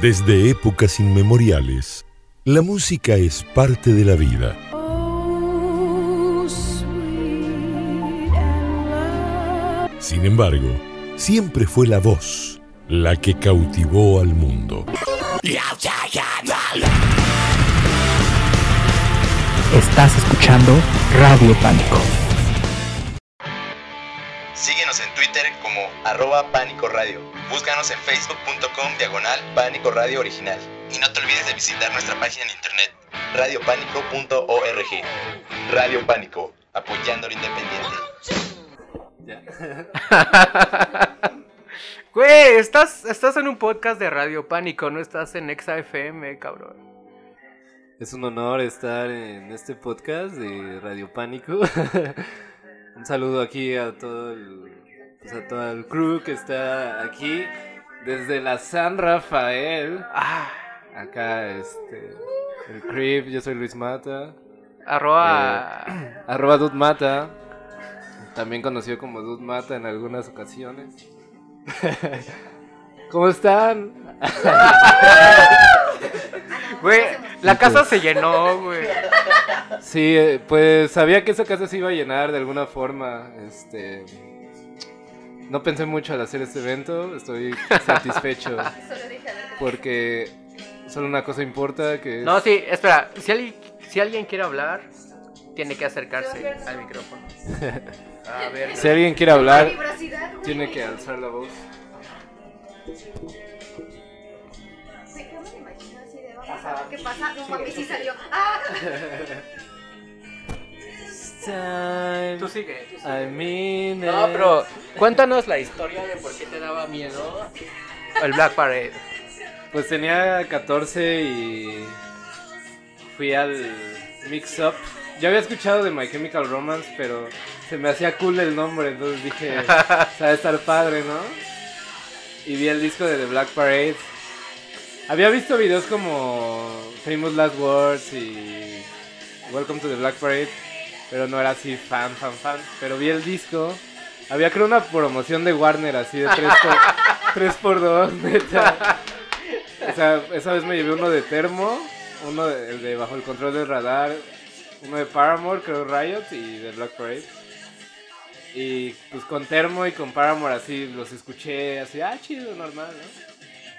Desde épocas inmemoriales, la música es parte de la vida. Sin embargo, siempre fue la voz la que cautivó al mundo. Estás escuchando Radio Pánico. Síguenos en Twitter como arroba Pánico Radio. Búscanos en facebook.com diagonal Pánico Radio Original. Y no te olvides de visitar nuestra página en internet radiopánico.org. Radio Pánico, apoyando lo independiente. Güey, estás, estás en un podcast de Radio Pánico, no estás en Exa FM, cabrón. Es un honor estar en este podcast de Radio Pánico. un saludo aquí a todo el, pues a todo el crew que está aquí desde la San Rafael. Ah, Acá este el Crip, yo soy Luis Mata. arroba... Arroba Dud Mata. También conocido como Dud Mata en algunas ocasiones. ¿Cómo están? Güey, la casa se llenó, güey. Sí, eh, pues sabía que esa casa se iba a llenar de alguna forma. Este. No pensé mucho al hacer este evento. Estoy satisfecho. Porque solo una cosa importa que es- No, sí, espera, si alguien, si alguien quiere hablar, tiene que acercarse al micrófono. A ver, Si alguien quiere hablar, tiene que alzar la voz. Sí, yo me lo imagino así de, vamos a ver qué pasa. No mames, sí salió. ¡Ah! tú sigue. tú sigue. I mean No, pero cuéntanos la historia de por qué te daba miedo el Black Parade. Pues tenía 14 y fui al Mix Up. Yo había escuchado de My Chemical Romance, pero se me hacía cool el nombre, entonces dije, sabe estar padre, ¿no? Y vi el disco de The Black Parade. Había visto videos como Famous Last Words y Welcome to the Black Parade, pero no era así fan, fan, fan. Pero vi el disco. Había creo una promoción de Warner así de 3 por, 3x2, neta. O sea, esa vez me llevé uno de Termo, uno de, el de Bajo el Control del Radar, uno de Paramore, creo Riot, y de Black Parade. Y pues con Termo y con Paramore así los escuché, así, ah, chido, normal, ¿no?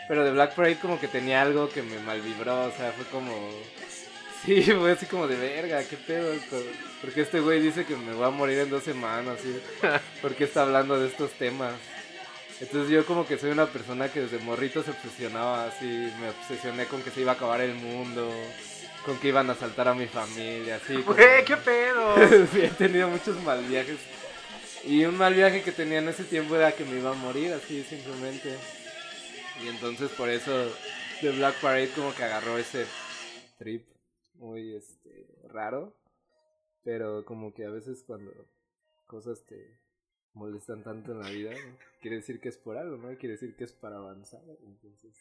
Pero de Black Parade como que tenía algo que me malvibró, o sea, fue como... Sí, fue así como de verga, qué pedo. Porque este güey dice que me voy a morir en dos semanas, ¿sí? ¿Por qué está hablando de estos temas? Entonces yo como que soy una persona que desde morrito se obsesionaba así, me obsesioné con que se iba a acabar el mundo, con que iban a asaltar a mi familia, así. como- Güey, qué pedo. sí, he tenido muchos mal viajes. Y un mal viaje que tenía en ese tiempo era que me iba a morir, así simplemente. Y entonces por eso The Black Parade como que agarró ese trip muy este raro. Pero como que a veces cuando cosas te molestan tanto en la vida, ¿no? quiere decir que es por algo, ¿no? Quiere decir que es para avanzar. Entonces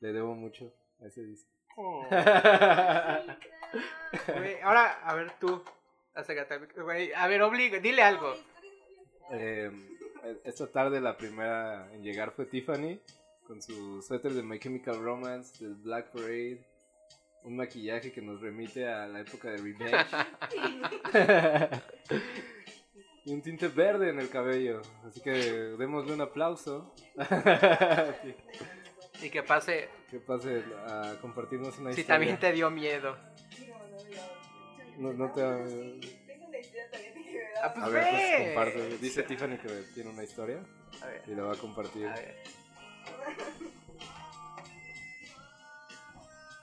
le debo mucho a ese disco. Güey, ahora, a ver tú. Mic- Güey, a ver, obliga, dile algo. Eh, esta tarde la primera en llegar fue Tiffany con su suéter de My Chemical Romance, del Black Parade, un maquillaje que nos remite a la época de Revenge y un tinte verde en el cabello. Así que démosle un aplauso. Y que pase que pase a compartirnos una si historia. también te dio miedo. No, no te... Ah, pues A ver, pues comparte. Dice Tiffany que tiene una historia A ver, y la va a compartir. a ver.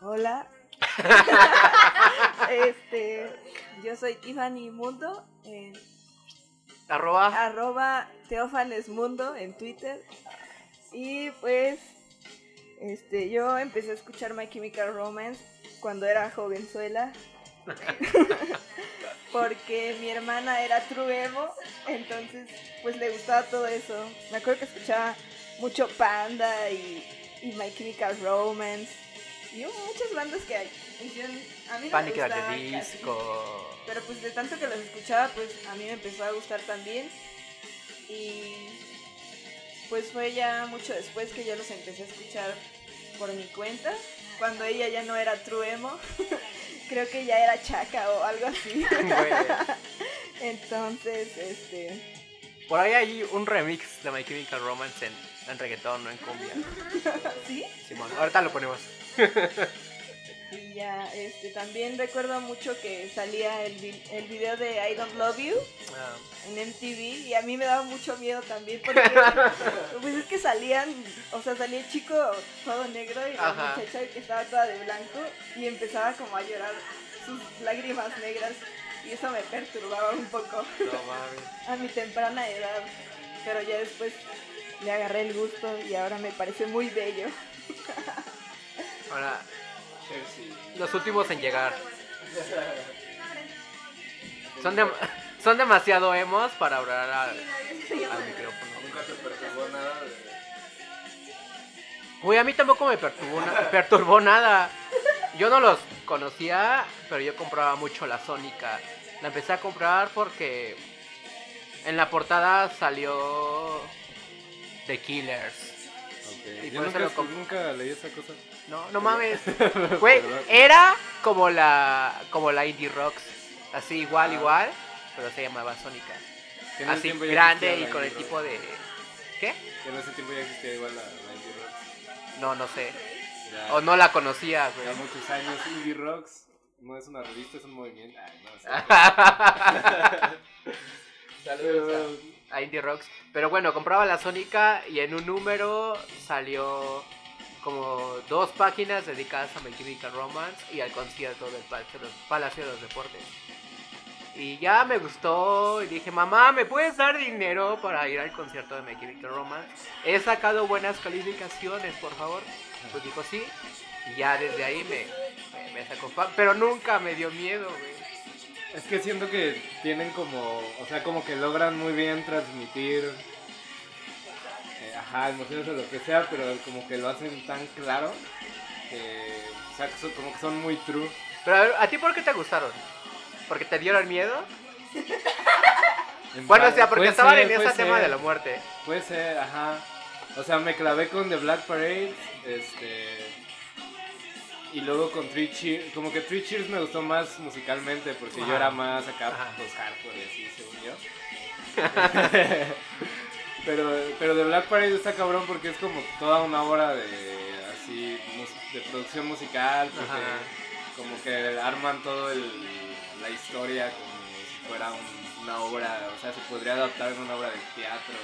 Hola. Este, yo soy Tiffany Mundo, en Arroba. arroba Teófanes Mundo en Twitter. Y pues, este, yo empecé a escuchar My Chemical Romance cuando era jovenzuela. Porque mi hermana era true emo, entonces pues le gustaba todo eso. Me acuerdo que escuchaba mucho Panda y, y My Chemical Romance. Y hubo muchas bandas que hicieron... A mí no Panic me the casi. Disco. Pero pues de tanto que los escuchaba, pues a mí me empezó a gustar también. Y pues fue ya mucho después que yo los empecé a escuchar por mi cuenta, cuando ella ya no era true emo. Creo que ya era chaca o algo así. Entonces, este, Por ahí hay un remix de My Chemical Romance en, en reggaetón, no en cumbia. ¿sí? Simón, ahorita lo ponemos. Y ya, este, también recuerdo mucho que salía el, vi- el video de I Don't Love You Ah, en MTV y a mí me daba mucho miedo también porque pues es que salían, o sea, salía el chico todo negro y la Ajá. muchacha que estaba toda de blanco y empezaba como a llorar sus lágrimas negras y eso me perturbaba un poco no a mi temprana edad, pero ya después le agarré el gusto y ahora me parece muy bello. Ahora, Chelsea. los últimos en llegar. Son, son demasiado emos para hablar al, al micrófono. Nunca te perturbó nada. de- Güey, a mí tampoco me perturbó, na- perturbó nada. Yo no los conocía, pero yo compraba mucho la Sónica. La empecé a comprar porque en la portada salió The Killers. Y Yo por eso nunca, lo comp- nunca leí esa cosa. No, no mames. Güey, era como la como la Indie Rocks. Así igual, Ah. igual, pero se llamaba Sónica. Así ya grande y con el tipo de ¿Qué? Que en ese tiempo ya existía igual la, la indie rock. No, no sé. Ya, O no la conocía, ya güey. muchos años. Indie Rocks no es una revista, es un movimiento. Ay, no sé. Saludos a Indie Rocks. Pero bueno, compraba la Sónica y en un número salió como dos páginas dedicadas a My Chemical Romance y al concierto del Palacio de los, Deportes. Y ya me gustó y dije, mamá, ¿me puedes dar dinero para ir al concierto de My Chemical Romance? He sacado buenas calificaciones, por favor. Pues dijo sí. Y ya desde ahí me, me, me sacó Pero nunca me dio miedo, güey. Es que siento que tienen como, o sea, como que logran muy bien transmitir, ajá, emociones o lo que sea, pero como que lo hacen tan claro que, o sea, que son- como que son muy true. Pero a, ver, ¿a ti por qué te gustaron? ¿Porque te dieron miedo? En Bueno, o sea, porque estaban en ese tema de la muerte. Puede ser, ajá. O sea, me clavé con The Black Parade, este... Y luego con Three Cheers, como que Three Cheers me gustó más musicalmente porque yo era más acá, Ajá. pues hardcore y así, según yo. pero, pero The Black Parade está cabrón porque es como toda una obra de, así, de producción musical, porque Ajá. como que arman todo el, la historia como si fuera un- una obra, o sea, se podría adaptar en una obra de teatro,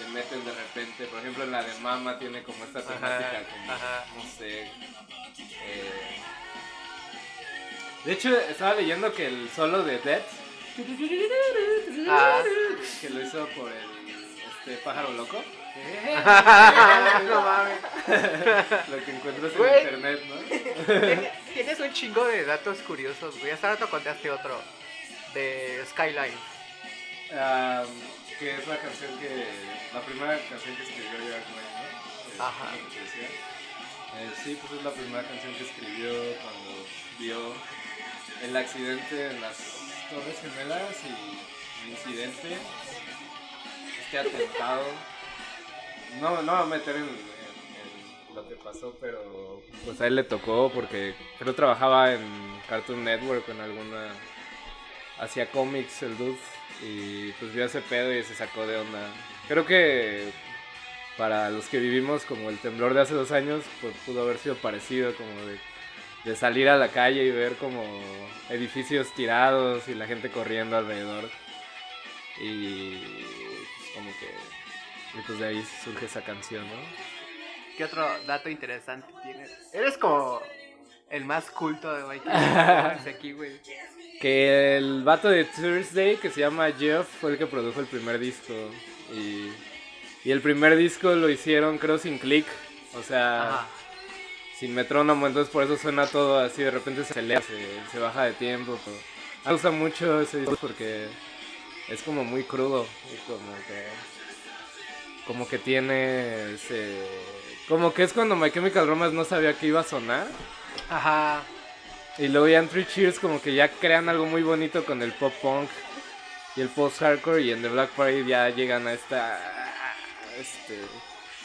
le meten de repente, por ejemplo en la de Mama tiene como esta temática como, ajá. no sé, eh, de hecho estaba leyendo que el solo de Death, Ah. que lo hizo por el este pájaro loco, no mames. lo que encuentras en Güey. internet, ¿no? Tien- Tienes un chingo de datos curiosos, güey. Hace rato contaste otro de Skyline. Ah, que es la canción que. La primera canción que escribió Jack White, ¿no? Ajá. lo que te decía. Eh, sí, pues es la primera canción que escribió cuando vio el accidente en las Torres Gemelas y el incidente, este. No, no voy a meter en, lo que pasó, pero pues a él le tocó porque creo trabajaba en Cartoon Network en alguna hacía cómics el dude y pues vio ese pedo y se sacó de onda. Creo que para los que vivimos como el temblor de hace dos años, pues pudo haber sido parecido, como de, de salir a la calle y ver como edificios tirados y la gente corriendo alrededor. Y como que y pues de ahí surge esa canción, ¿no? ¿Qué otro dato interesante tienes? Eres como el más culto de Mikey aquí, güey. Que el vato de Thursday, que se llama Jeff, fue el que produjo el primer disco. Y, y el primer disco lo hicieron, creo, sin click. O sea, Ajá. sin metrónomo. Entonces por eso suena todo así. De repente se se, se baja de tiempo. Pero me gusta mucho ese disco porque es como muy crudo. Y como que. Como que tiene ese. Como que es cuando My Chemical Romance no sabía que iba a sonar. Ajá. Y luego ya en Three Cheers como que ya crean algo muy bonito con el pop punk y el post hardcore y en The Black Parade ya llegan a esta este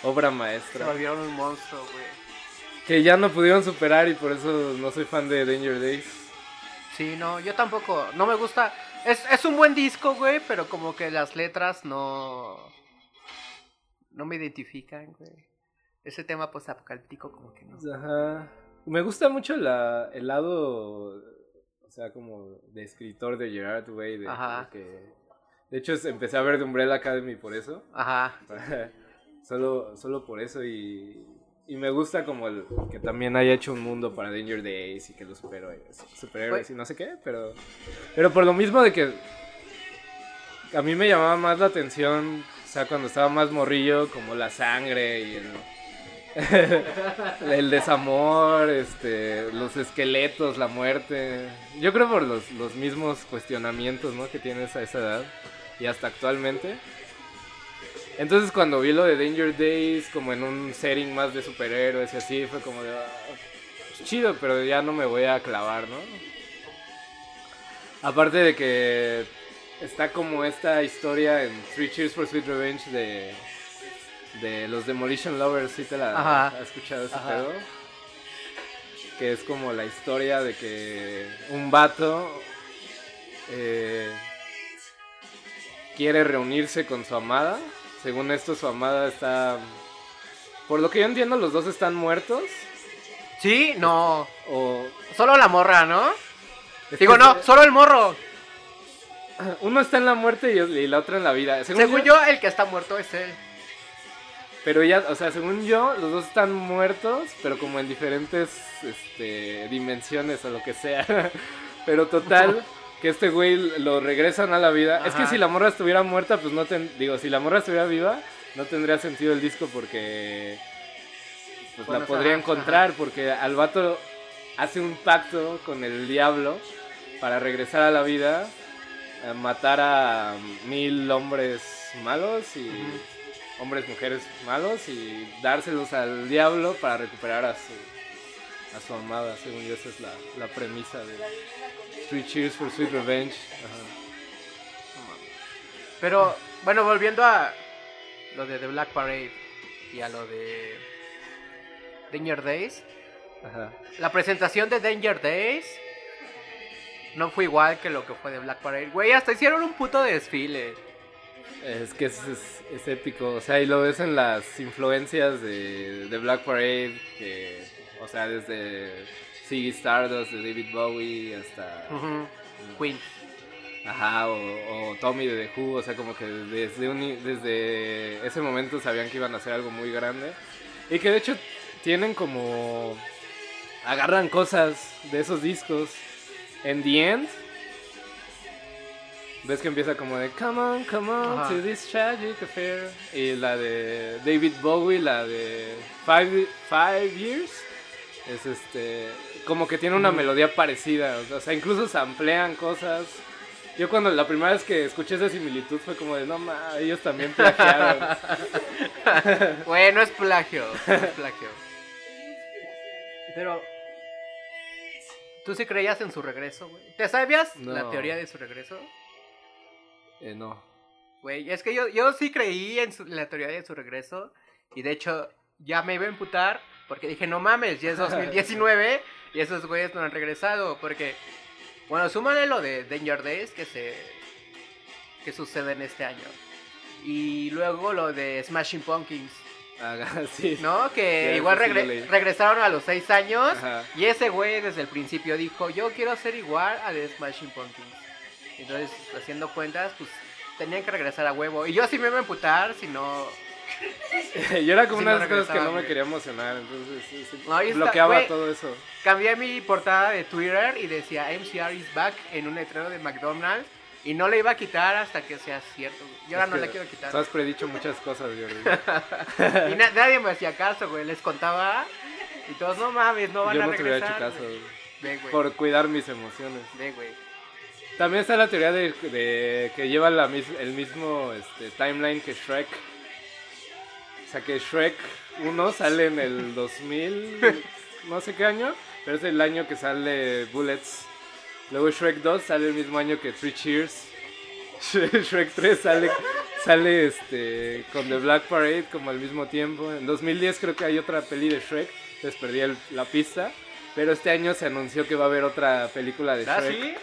obra Se maestra. volvieron un monstruo, güey. que ya no pudieron superar y por eso no soy fan de Danger Days. Sí, no, yo tampoco. No me gusta. Es, es un buen disco, güey, pero como que las letras no. No me identifican, güey. Ese tema post-apocalíptico, como que no. Ajá. Me gusta mucho la, el lado, o sea, como de escritor de Gerard Way. De, Ajá. de que, de hecho, empecé a ver The Umbrella Academy por eso. Ajá. solo, solo por eso y, y me gusta como el, que también haya hecho un mundo para Danger Days y que los superhéroes, superhéroes y no sé qué, pero, pero por lo mismo de que a mí me llamaba más la atención, o sea, cuando estaba más morrillo, como la sangre y el, el desamor, este, los esqueletos, la muerte. Yo creo por los, los mismos cuestionamientos ¿no? que tienes a esa edad y hasta actualmente. Entonces cuando vi lo de Danger Days como en un setting más de superhéroes y así, fue como de... "Ah, pues chido, pero ya no me voy a clavar, ¿no? Aparte de que está como esta historia en Three Cheers for Sweet Revenge de, de los Demolition Lovers, ¿sí te la has escuchado ese Ajá. pedo? Que es como la historia de que un vato eh, quiere reunirse con su amada. Según esto, su amada está... Por lo que yo entiendo, los dos están muertos. Sí, no. O... Solo la morra, ¿no? es Digo, no, se- solo el morro. Uno está en la muerte y, y la otra en la vida. Según, Según yo, yo, el que está muerto es él. Pero ya, o sea, según yo, los dos están muertos, pero como en diferentes este, dimensiones o lo que sea. Pero total, que este güey lo regresan a la vida. Es que si la morra estuviera muerta, pues no ten... Digo, si la morra estuviera viva, no tendría sentido el disco porque... Pues Bueno, la podría ajá, encontrar porque al vato hace un pacto con el diablo para regresar a la vida, a matar a mil hombres malos y hombres, mujeres malos y dárselos al diablo para recuperar a su, a su amada. Según yo, esa es la, la premisa de Three Cheers for Sweet Revenge. Ajá. Pero, bueno, volviendo a lo de The Black Parade y a lo de Danger Days. Ajá. La presentación de Danger Days no fue igual que lo que fue de Black Parade. Güey, hasta hicieron un puto desfile. Es que es, es- es épico, o sea, y lo ves en las influencias de, de Black Parade, que, o sea, desde Ziggy Stardust, de David Bowie, hasta... Ujú. Queen. Ajá, o, o Tommy de The Who, o sea, como que desde, un- desde ese momento sabían que iban a hacer algo muy grande. Y que de hecho tienen como... agarran cosas de esos discos. En The End, ves que empieza como de Come on, come on Ajá. to this tragic affair. Y la de David Bowie, la de Five, Five Years, es este. como que tiene una melodía parecida. O sea, incluso se amplían cosas. Yo cuando la primera vez que escuché esa similitud fue como de no ma, ellos también plagiaron. Güey, no es plagio. No es plagio. Pero. ¿Tú sí creías en su regreso, güey? ¿Te sabías la teoría de su regreso? Eh, no. Güey, es que yo, yo sí creí en su- la teoría de su regreso. Y de hecho, ya me iba a imputar. Porque dije, no mames, ya es 2019 y esos güeyes no han regresado. Porque, bueno, súmale lo de Danger Days que se. que sucede en este año. Y luego lo de Smashing Pumpkins, sí. ¿no? Que Sí, igual sí regresaron a los 6 años. Ajá. Y ese güey desde el principio dijo, yo quiero ser igual a The Smashing Pumpkins. Entonces, haciendo cuentas, pues tenían que regresar a huevo. Y yo sí me iba a emputar si no... Yo era como Sí, una de esas cosas que no me quería emocionar, entonces sí, sí, No, ahí está, bloqueaba todo eso. Cambié mi portada de Twitter y decía MCR is back en un letrero de McDonald's. Y no le iba a quitar hasta que sea cierto. güey. Y ahora Es no la quiero quitar. Has predicho muchas cosas, Jordi. Y na- nadie me hacía caso, güey. Les contaba. Y todos, no mames, no van Yo a no te hubiera regresar. hecho caso, güey". Ven, güey. por cuidar mis emociones. Ven, güey. También está la teoría de, de que lleva la mis- el mismo este, timeline que Shrek. O sea, que Shrek 1 sale en el 2000, no sé qué año, pero es el año que sale Bullets. Luego Shrek 2 sale el mismo año que Three Cheers. Shrek 3 sale, sale este con The Black Parade como al mismo tiempo. En 2010 creo que hay otra peli de Shrek, les perdí el- la pista. Pero este año se anunció que va a haber otra película de ¿Ah, Shrek. sí?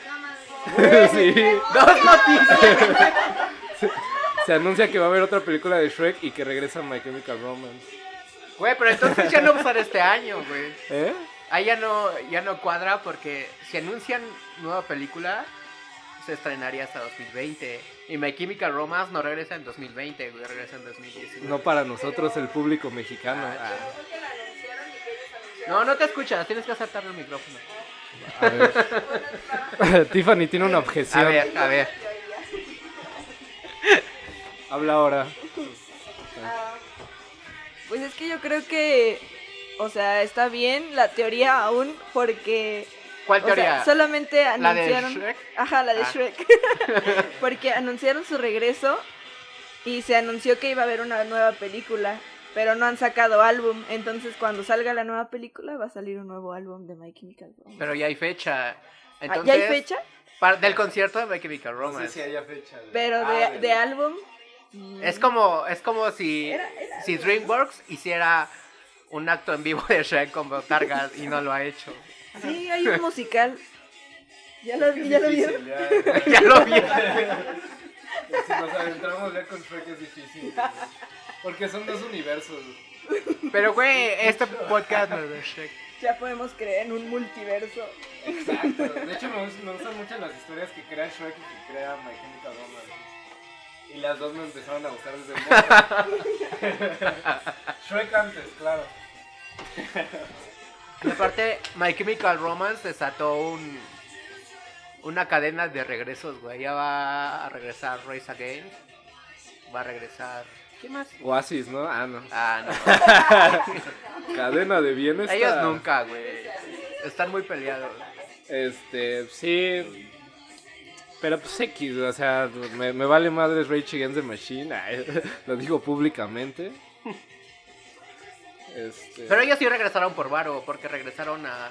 sí. Dos noticias. Se anuncia que va a haber otra película de Shrek y que regresa My Chemical Romance. Güey, pero entonces ya no va a ser este año, güey. ¿Eh? Ahí ya no, ya no cuadra porque si anuncian nueva película, se estrenaría hasta 2020. Y My Chemical Romance no regresa en 2020, güey, regresa en 2019. No para nosotros, el público mexicano. Ah, Ah, No, no te escuchas, tienes que acertar el micrófono. a ver. Tiffany tiene una A objeción. ver, a ver. Habla ahora. Pues es que yo creo que, o sea, está bien la teoría aún porque... ¿Cuál o sea, teoría? solamente ¿La de anunciaron... Shrek? Ajá, la de Ah. Shrek. porque anunciaron su regreso y se anunció que iba a haber una nueva película, pero no han sacado álbum. Entonces cuando salga la nueva película va a salir un nuevo álbum de My Chemical Romance. Pero ya hay fecha. Ah, Entonces, ¿Ya hay fecha? para- del concierto de My Chemical No Romance. sé si haya fecha. de- Pero Ah, de, del- de álbum... mm, Es como, es como si, Era- era si DreamWorks hiciera un acto en vivo de Shrek con botargas y no lo ha hecho. Sí, hay un musical. ¿Ya lo, ya lo vieron? Ya. ya lo vi. Si nos adentramos ya con Shrek es difícil. Porque son dos universos. Pero, güey, este podcast no es de Shrek. Ya podemos creer en un multiverso. Exacto. De hecho, me, gustan- me gustan mucho las historias que crea Shrek y que crea My Chemical Romance. Y las dos me empezaron a gustar desde morro. Shrek antes, claro. Y aparte, My Chemical Romance desató un, una cadena de regresos, güey. Ya va a regresar Race Again. Va a regresar. ¿Qué más? Oasis, ¿no? Ah, no. Ah, no. Cadena de bienestar. Ellos nunca, güey. Están muy peleados. Este, sí. Pero pues X, o sea, me, me vale madres Rage Against the Machine. lo digo públicamente. Este, Pero ellos sí regresaron por Varo, porque regresaron a,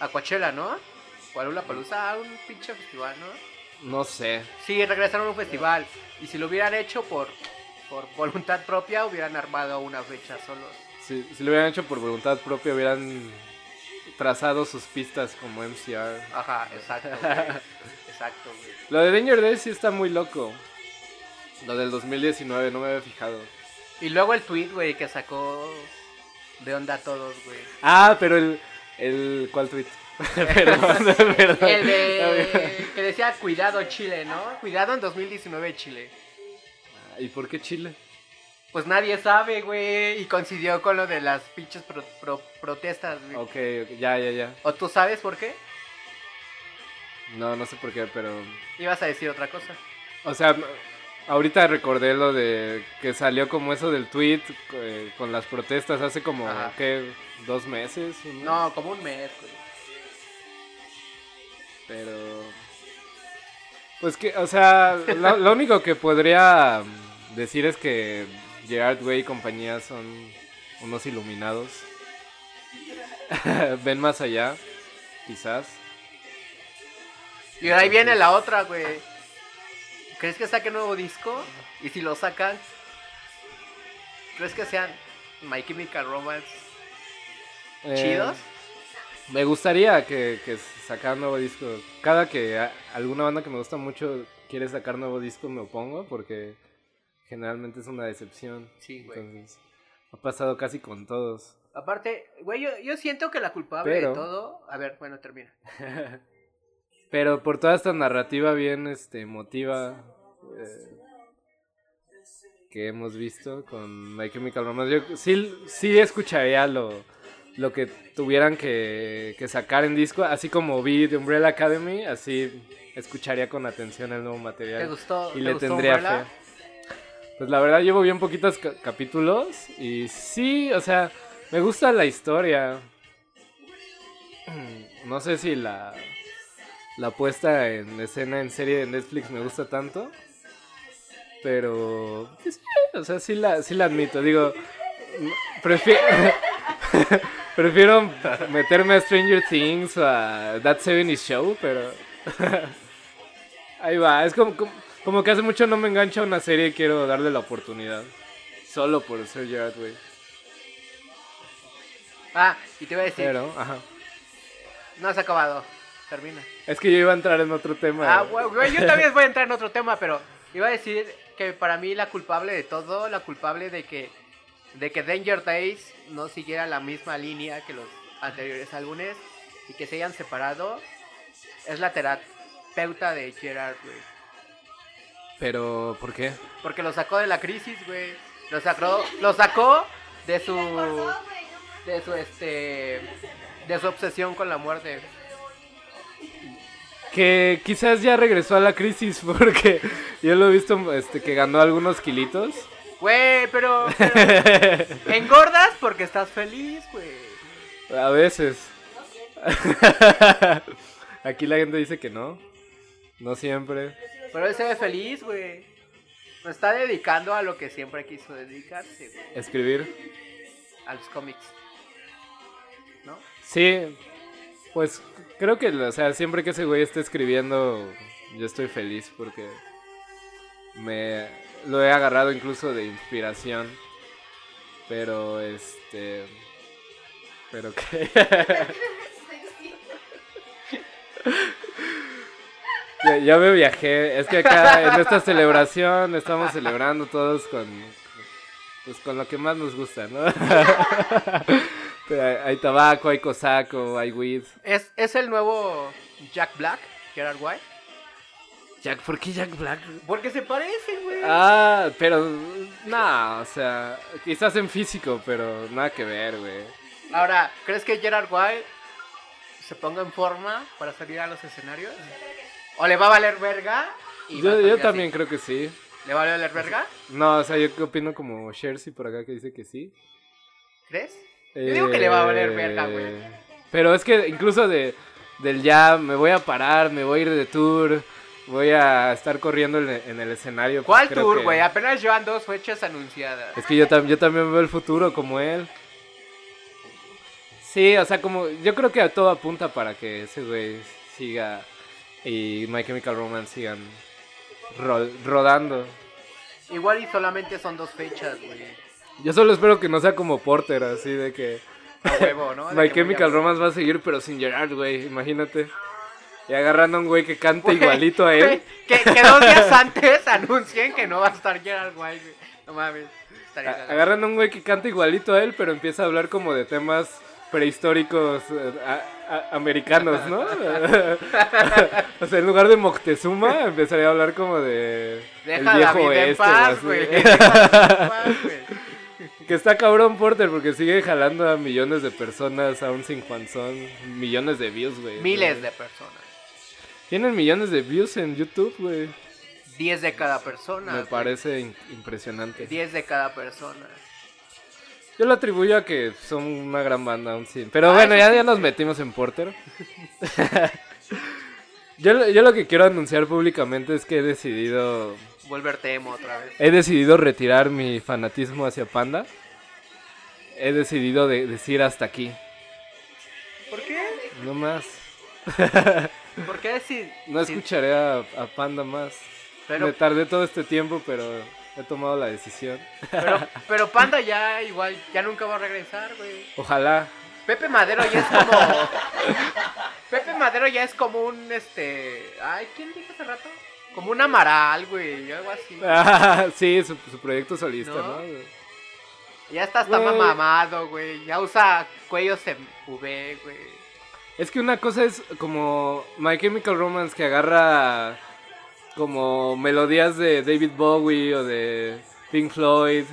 a Coachella, ¿no? O a Palusa, a un pinche festival, ¿no? no sé. Sí, regresaron a un festival. Y si lo hubieran hecho por, por voluntad propia, hubieran armado una fecha solos. Si, si lo hubieran hecho por voluntad propia, hubieran trazado sus pistas como MCR. Ajá, exacto. Exacto, güey. Lo de Danger Days sí está muy loco. Lo del 2019, no me había fijado. Y luego el tweet, güey, que sacó de onda a todos, güey. Ah, pero el. el ¿Cuál tweet? perdón, perdón. El de que decía cuidado Chile, ¿no? Cuidado en 2019 Chile. ¿Y por qué Chile? Pues nadie sabe, güey. Y coincidió con lo de las pinches pro- pro- protestas, güey. Ok, ok, ya, ya, ya. ¿O tú sabes por qué? No, no sé por qué, pero. Ibas a decir otra cosa. O sea, ahorita recordé lo de que salió como eso del tweet eh, con las protestas hace como, Ajá. ¿qué? ¿Dos meses? No, como un mes, güey. Pero. Pues que, o sea, lo, lo único que podría decir es que Gerard Way y compañía son unos iluminados. Ven más allá, quizás. Y ahí viene la otra, güey. ¿Crees que saque nuevo disco? Y si lo sacan, ¿crees que sean My Chemical Romance Eh, chidos? Me gustaría que, que sacaran nuevo disco. Cada que a- alguna banda que me gusta mucho quiere sacar nuevo disco, me opongo porque generalmente es una decepción. Sí, güey. Entonces, ha pasado casi con todos. Aparte, güey, yo, yo siento que la culpable Pero- de todo. A ver, bueno, termina. Pero por toda esta narrativa bien este, emotiva eh, que hemos visto con My Chemical Romance, yo sí, sí escucharía lo, lo que tuvieran que, que sacar en disco, así como vi The Umbrella Academy, así escucharía con atención el nuevo material. ¿Te gustó? y te le gustó tendría Umbrella? fe. Pues la verdad llevo bien poquitos ca- capítulos y sí, o sea, me gusta la historia. No sé si la la puesta en escena en serie de Netflix me gusta tanto, pero pues, o sea, sí la sí la admito, digo, prefiero prefiero meterme a Stranger Things o a That 70 Show, pero ahí va, es como, como- Como que hace mucho no me engancha una serie y quiero darle la oportunidad. Solo por ser Gerard Way. Ah, y te iba a decir, Pero, ajá. no has acabado. Termina. Es que yo iba a entrar en otro tema. Ah, güey, güey, yo también voy a entrar en otro tema, pero iba a decir que para mí la culpable de todo, la culpable de que de que Danger Days no siguiera la misma línea que los anteriores álbumes y que se hayan separado es la terapeuta de Gerard, güey. Pero, ¿por qué? Porque lo sacó de la crisis, güey. Lo sacó, lo sacó de su de su este de su obsesión con la muerte. Que quizás ya regresó a la crisis porque yo lo he visto este, que ganó algunos kilitos. Güey, pero, pero engordas porque estás feliz, güey. A veces. Aquí la gente dice que no. No siempre. Pero él se ve feliz, güey. Está dedicando a lo que siempre quiso dedicarse, güey. Escribir. A los cómics. ¿No? Sí. Pues creo que, o sea, siempre que ese güey esté escribiendo, yo estoy feliz porque me lo he agarrado incluso de inspiración. Pero este. Pero que. ya, ya me viajé. Es que acá en esta celebración estamos celebrando todos con. Pues con lo que más nos gusta, ¿no? Pero hay, tabaco, hay cosaco, hay weed. ¿Es, es el nuevo Jack Black, Gerard White. Jack, ¿por qué Jack Black? Porque se parece, güey. Ah, pero no, o sea, quizás en físico, pero nada que ver, güey. Ahora, ¿crees que Gerard White se ponga en forma para salir a los escenarios? ¿O le va a valer verga? y Yo, yo así? también creo que sí. ¿Le va a valer verga? No, o sea, yo opino como Jersey por acá que dice que sí. ¿Crees? Yo digo que le va a valer Eh, verga, güey. Pero es que incluso de del ya me voy a parar, me voy a ir de tour, voy a estar corriendo en, en el escenario. pues ¿Cuál tour, que- güey? Apenas llevan dos fechas anunciadas. Es que yo, tam- yo también veo el futuro como él. Sí, o sea, como yo creo que todo apunta para que ese güey siga y My Chemical Romance sigan ro- rodando. Igual y solamente son dos fechas, güey. Yo solo espero que no sea como Porter, así de que A huevo, ¿no? De My Chemical Romance va a seguir, pero sin Gerard, güey, imagínate. Y agarrando a un güey que canta Güey, igualito a él. Que, que dos días antes anuncien que no va a estar Gerard White, güey. No mames. Estaría A- cagado. Agarran a un güey que canta igualito a él, pero empieza a hablar como de temas prehistóricos eh, a- a- americanos, ¿no? o sea, en lugar de Moctezuma, empezaría a hablar como de Deja el viejo la vida en paz, güey. Que está cabrón Porter porque sigue jalando a millones de personas aún sin Juanzón. Millones de views, güey. Miles de personas. Tienen millones de views en YouTube, güey. Diez de cada persona. Me güey. parece impresionante. Diez de cada persona. Yo lo atribuyo a que son una gran banda aún sí. Pero Ah, bueno, ya, ya nos metimos en Porter. yo, lo- yo lo que quiero anunciar públicamente es que he decidido. Volverte emo otra vez. He decidido retirar mi fanatismo hacia Panda. He decidido de- decir hasta aquí. ¿Por qué? No más. ¿Por qué si... No escucharé a, a Panda más. Pero, Me tardé todo este tiempo, pero he tomado la decisión. pero, pero Panda ya igual, ya nunca va a regresar, güey. Ojalá. Pepe Madero ya es como... Pepe Madero ya es como un, este... Ay, ¿quién dijo hace rato? Como un amaral, güey, algo así. Ah, sí, su, su proyecto solista, ¿No? ¿no? Ya está hasta Güey. mamado, güey. Ya usa cuellos en V, güey. Es que una cosa es como My Chemical Romance que agarra como melodías de David Bowie o de Pink Floyd.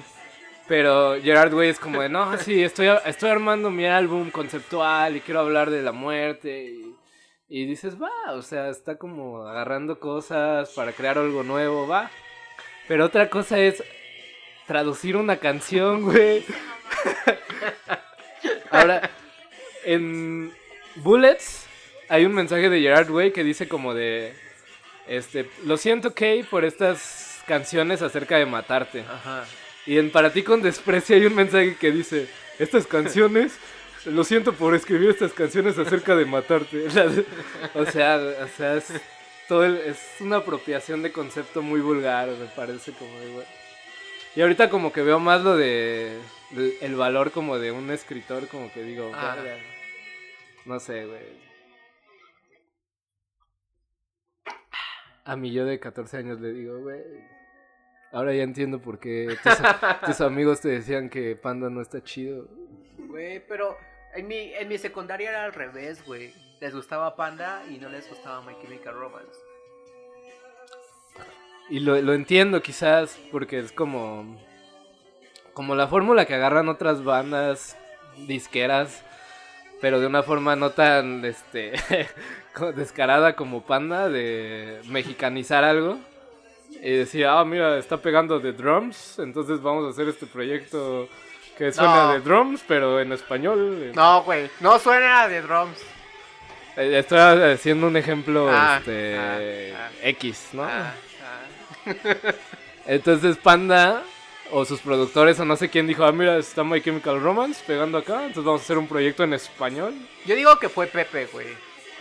Pero Gerard Way es como de, no, sí, estoy, estoy armando mi álbum conceptual y quiero hablar de la muerte. Y, dices, va, o sea, está como agarrando cosas para crear algo nuevo, va. Pero otra cosa es traducir una canción, güey. Ahora, en Bullets hay un mensaje de Gerard Way que dice como de este, lo siento Kay por estas canciones acerca de matarte. Ajá. Y en Para ti con desprecio hay un mensaje que dice, estas canciones, lo siento por escribir estas canciones acerca de matarte. o sea, o sea, es todo el- es una apropiación de concepto muy vulgar, me parece como güey. Y ahorita como que veo más lo de el, el valor como de un escritor, como que digo, Ah. no sé, güey. A mi yo de 14 años le digo, güey. Ahora ya entiendo por qué tus, tus amigos te decían que Panda no está chido. Güey, pero en mi, en mi secundaria era al revés, güey. Les gustaba Panda y no les gustaba My Chemical Romance. Y lo, lo entiendo quizás porque es como... Como la fórmula que agarran otras bandas disqueras, pero de una forma no tan este descarada como Panda, de mexicanizar algo. Y decir, ah, mira, está pegando de drums, entonces vamos a hacer este proyecto que suena No. de drums, pero en español. No, güey, no suena de drums. Eh, Estoy haciendo un ejemplo Ah, este, ah, ah. X, ¿no? Ah, ah. Entonces Panda o sus productores o no sé quién dijo, ah, mira, está My Chemical Romance pegando acá, entonces vamos a hacer un proyecto en español. Yo digo que fue Pepe, güey.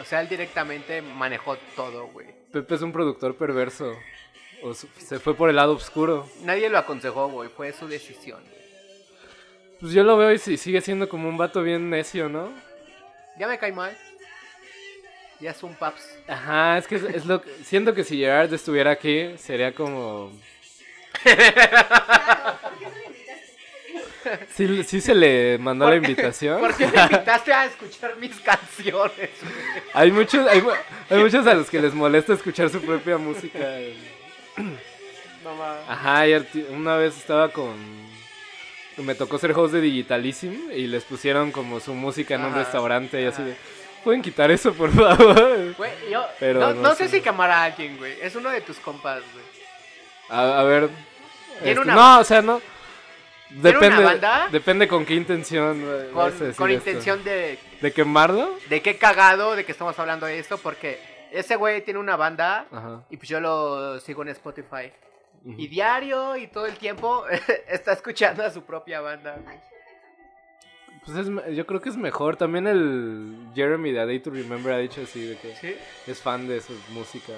O sea, él directamente manejó todo, güey. Pepe es un productor perverso. O se fue por el lado oscuro. Nadie lo aconsejó, güey. Fue su decisión. Pues yo lo veo y sigue siendo como un vato bien necio, ¿no? Ya me cae mal. Ya es un paps. Ajá, es que es, es lo que... Siento que si Gerard estuviera aquí, sería como... Claro, ¿por qué no me invitaste? Sí, sí se le mandó la invitación. ¿Por qué me invitaste a escuchar mis canciones? Hay muchos, hay, mu- hay muchos a los que les molesta escuchar su propia música. No mames. Ajá, y una vez estaba con... Me tocó ser host de Digitalism y les pusieron como su música en un Ajá, restaurante y así de... ¿Pueden quitar eso, por favor? Güey, yo Pero no, no no sé sé. si quemar a alguien, güey. Es uno de tus compas, güey. A, a ver... ¿Tiene este, una- No, o sea, no... Depende, banda? depende con qué intención. Con, con intención de, ¿De quemarlo? de qué cagado de que estamos hablando de esto, porque ese güey tiene una banda Ajá. y pues yo lo sigo en Spotify. Y diario y todo el tiempo está escuchando a su propia banda. Pues es yo creo que es mejor. También el Jeremy de A Day to Remember ha dicho así de que ¿Sí? es fan de su música.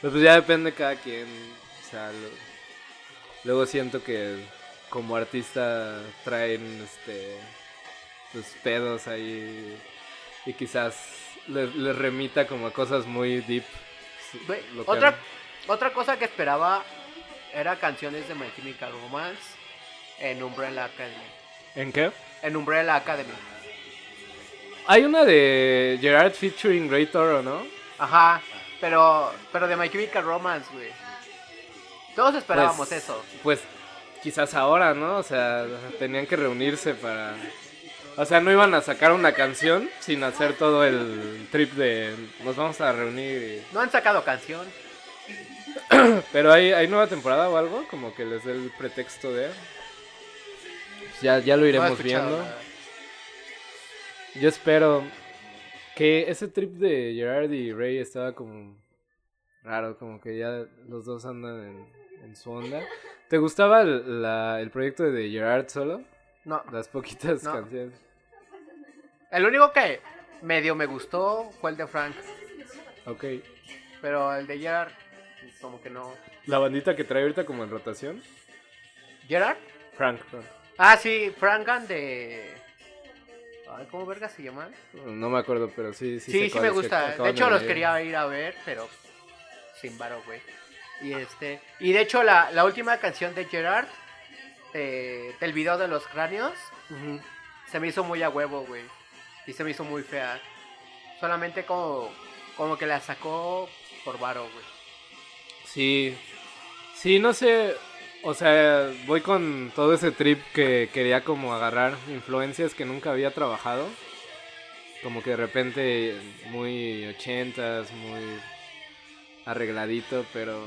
Pero pues ya depende de cada quien. O sea, lo- luego siento que como artista traen este pues pedos ahí y quizás les, les remita como a cosas muy deep. Otra, han- otra cosa que esperaba era canciones de My Chemical Romance en Umbrella Academy. ¿En qué? En Umbrella Academy. Hay una de Gerard featuring Ray Toro, ¿no? Ajá, pero, pero de My Chemical Romance, güey. Todos esperábamos Pues- eso. Pues quizás ahora, ¿no? O sea, tenían que reunirse para... O sea, no iban a sacar una canción sin hacer todo el trip de nos vamos a reunir. y- No han sacado canción. Pero hay, hay nueva temporada o algo, como que les dé el pretexto de... Ya, ya lo iremos viendo. nada. Yo espero que ese trip de Gerard y Ray estaba como raro, como que ya los dos andan en, en su onda. ¿Te gustaba el, la- el proyecto de Gerard solo? No, Las poquitas No. canciones. El único que medio me gustó fue el de Frank. Ok. Pero el de Gerard, como que no. La bandita que trae ahorita como en rotación. ¿Gerard? Frank, Frank. Ah, sí, Frankan de. Ay, ¿Cómo verga se llama? No me acuerdo, pero sí, sí. Sí, sé sí, me gusta. De hecho, los quería ir a ver, pero sin varo, güey. Y este. Y de hecho, la, la última canción de Gerard, eh, del video de los cráneos, se me hizo muy a huevo, güey. Y se me hizo muy fea. Solamente como, como que la sacó por varo, güey. Sí. Sí, no sé. O sea, voy con todo ese trip que quería como agarrar influencias que nunca había trabajado. Como que de repente muy ochentas, muy arregladito, pero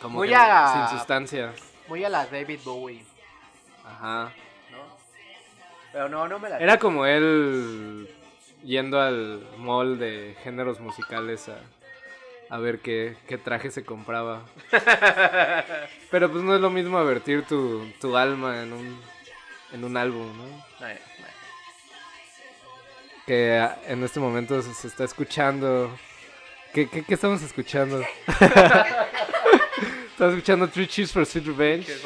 como Muy que a- sin sustancia. Muy a la David Bowie, Ajá. ¿No? Pero no, no me la. Era como él yendo al mall de géneros musicales a, a ver qué, qué traje se compraba. Pero pues no es lo mismo vertir tu, tu alma en un, en un álbum, ¿no? No, no. Que ah, en este momento se, se está escuchando ¿Qué, qué, qué estamos escuchando? estamos escuchando Three Cheers for Sweet Revenge.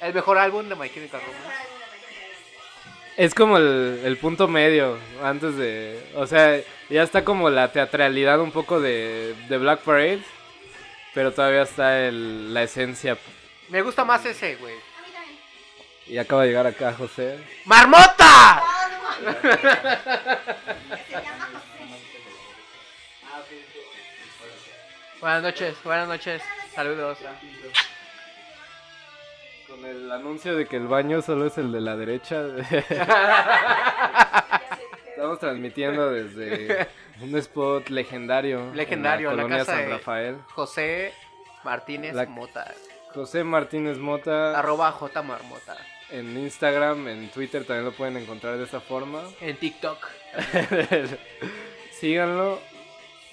El mejor álbum de My Chemical Romance. Es como el, el punto medio antes de... O sea, ya está como la teatralidad un poco de, de Black Parade, pero todavía está el- la esencia. Me gusta más ese, güey. A mí también. Y acaba de llegar acá José. ¡Marmota! No mames. Se llama José. Buenas noches, buenas noches. Saludos. Con el anuncio de que el baño solo es el de la derecha. Estamos transmitiendo desde un spot legendario. Legendario, en la la colonia casa San de- Rafael. José Martínez La- Mota. José Martínez Mota. Arroba J Marmota. En Instagram, en Twitter también lo pueden encontrar de esa forma. En TikTok. Síganlo.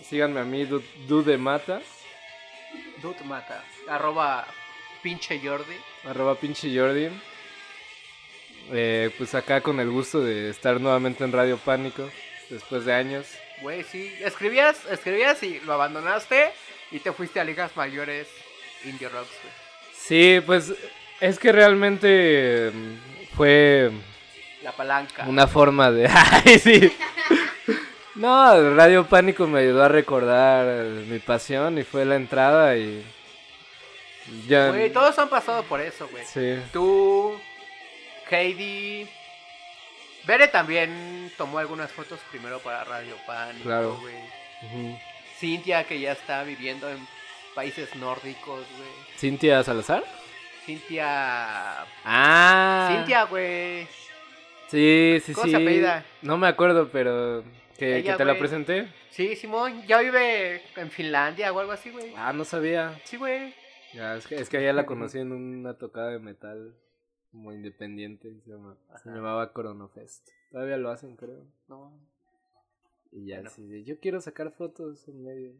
Síganme a mí, Du- Dude Mata. Dut Mata. Arroba pinche Jordi. Arroba pinche Jordi. Eh, pues acá con el gusto de estar nuevamente en Radio Pánico. Después de años. Güey, sí. Escribías, escribías y lo abandonaste y te fuiste a ligas mayores indie rocks, güey. Sí, pues es que realmente mm, fue La palanca. una forma de... ¡Ay, sí! No, Radio Pánico me ayudó a recordar eh, mi pasión y fue la entrada y... Ya... Güey, todos han pasado por eso, güey. Sí. Tú, Heidi. Bere también tomó algunas fotos primero para Radio Pánico, Claro. güey. Ujú. Cintia, que ya está viviendo en países nórdicos, güey. ¿Cintia Salazar? Cintia. Ah. Cintia, güey. Sí, sí, ¿Cómo sí. se apellida? No me acuerdo, pero que, Ella, que te la presenté. Sí, Simón, ya vive en Finlandia o algo así, güey. Ah, no sabía. Sí, güey. Ya, es que, es que allá la conocí en una tocada de metal como independiente. Se, llama- se llamaba Coronofest. Todavía lo hacen, creo. No. Y ya, Bueno. así yo quiero sacar fotos en medio.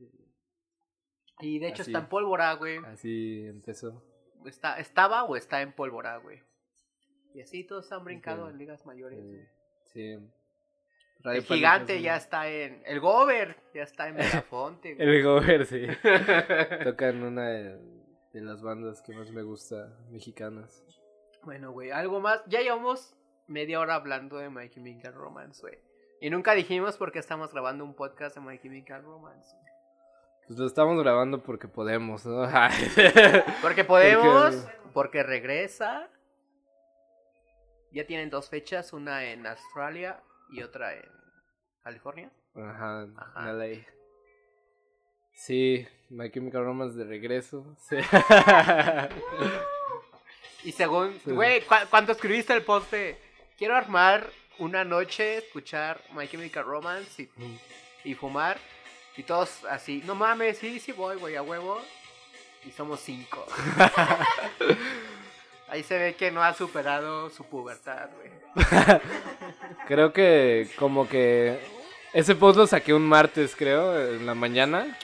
Y de hecho Así. está en pólvora, güey. Así empezó. Está, estaba o está en pólvora, güey. Y así todos han brincado en ligas mayores, sí. El gigante ya está en. El Gober ya está en Belafonte, güey. El Gober, sí. Toca en una de, las bandas que más me gusta, mexicanas. Bueno, güey, algo más. Ya llevamos media hora hablando de My Chemical Romance, güey. Y nunca dijimos por qué estamos grabando un podcast de My Chemical Romance. Pues lo estamos grabando porque podemos, ¿no? Porque podemos, Porque- porque regresa. Ya tienen dos fechas, una en Australia y otra en California. Ajá, Ajá. en LA. Sí, My Chemical Romance de regreso. Sí. Y según, güey, cu- cuando escribiste el post de quiero armar una noche, escuchar My Chemical Romance y, y fumar, y todos así, no mames, sí, sí voy, güey, a huevo. Y somos cinco. Ahí se ve que no ha superado su pubertad, güey. Creo que como que ese post lo saqué un martes, creo, en la mañana.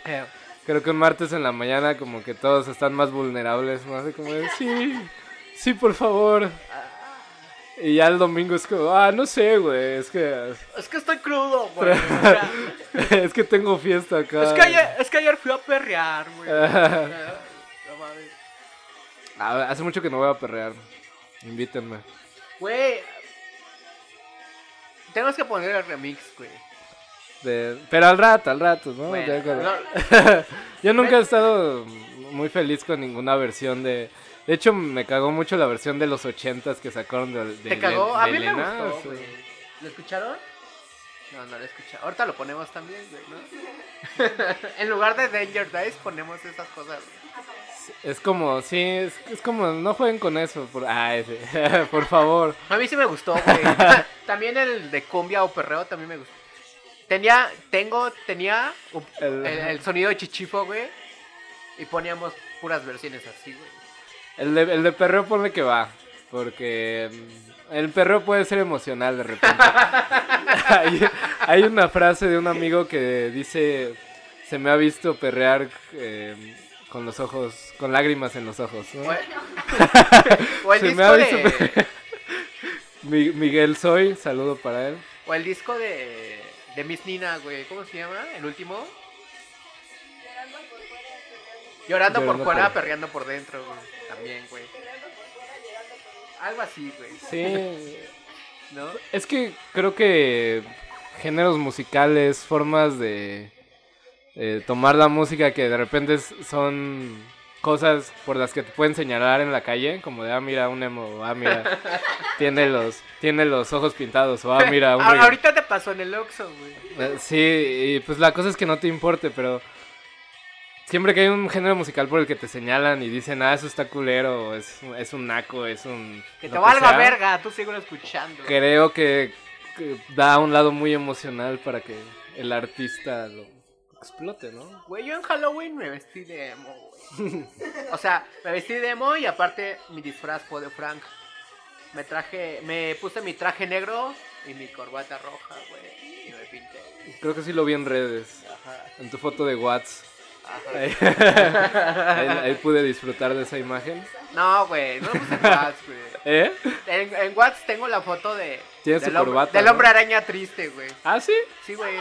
Creo que un martes en la mañana como que todos están más vulnerables, ¿no? Así como de, sí, sí, por favor. Y ya el domingo es como, ah, no sé, güey, es que... Es que estoy crudo, güey. o sea, es que tengo fiesta acá. es, que ayer, es que ayer fui a perrear, güey. Ah, hace mucho que no voy a perrear. Invítenme. Güey. Tenemos que poner el remix, güey. De- Pero al rato, al rato, ¿no? Bueno, Ya cuando- no, Yo nunca he estado muy feliz con ninguna versión de... De hecho, me cagó mucho la versión de los ochentas que sacaron de, de ¿Te cagó? A mí me Elena, gustó, güey. ¿Lo escucharon? No, no lo escucharon. Ahorita lo ponemos también, güey, ¿no? en lugar de Danger Days ponemos esas cosas. Es como, sí, es, es como, no jueguen con eso, por, ah, ese, por favor. A mí sí me gustó, güey. también el de cumbia o perreo también me gustó. Tenía, tengo, tenía El- sonido de chichifo, güey. Y poníamos puras versiones así, güey. El de, el de perreo ponle que va, porque mm, el perreo puede ser emocional de repente. hay, hay una frase de un amigo que dice, se me ha visto perrear eh, con los ojos, con lágrimas en los ojos. ¿no? O el, o el Se me disco ha visto de. Mi- Miguel Soy, saludo para él. O el disco de de Miss Nina, güey. ¿Cómo se llama? ¿El último? Llorando por Llorando fuera, perreando por dentro, güey. También, güey. Algo así, güey. Sí. ¿No? Es que creo que géneros musicales, formas de eh, tomar la música que de repente son cosas por las que te pueden señalar en la calle, como de, ah, mira, un emo, ah, mira, tiene los, tiene los ojos pintados, o ah, mira, un ahorita te pasó en el Oxxo, güey. Eh, Sí, y pues la cosa es que no te importe, pero siempre que hay un género musical por el que te señalan y dicen, ah, eso está culero, es, es un naco, es un... Que te valga sea, verga, tú síguelo escuchando. Creo que, que da un lado muy emocional para que el artista lo explote, ¿no? Güey, yo en Halloween me vestí de emo, güey. O sea, me vestí de emo y aparte mi disfraz fue de Frank. Me traje, me puse mi traje negro y mi corbata roja, güey. Y me pinté. Creo que sí lo vi en redes, Ajá, en tu foto de Watts. Ahí, pude disfrutar de esa imagen. No, güey, no puse Watts, güey. ¿Eh? En, en Watts tengo la foto de. Tu hombre, corbata, Del hombre araña triste, güey. ¿Ah, sí? Sí, güey.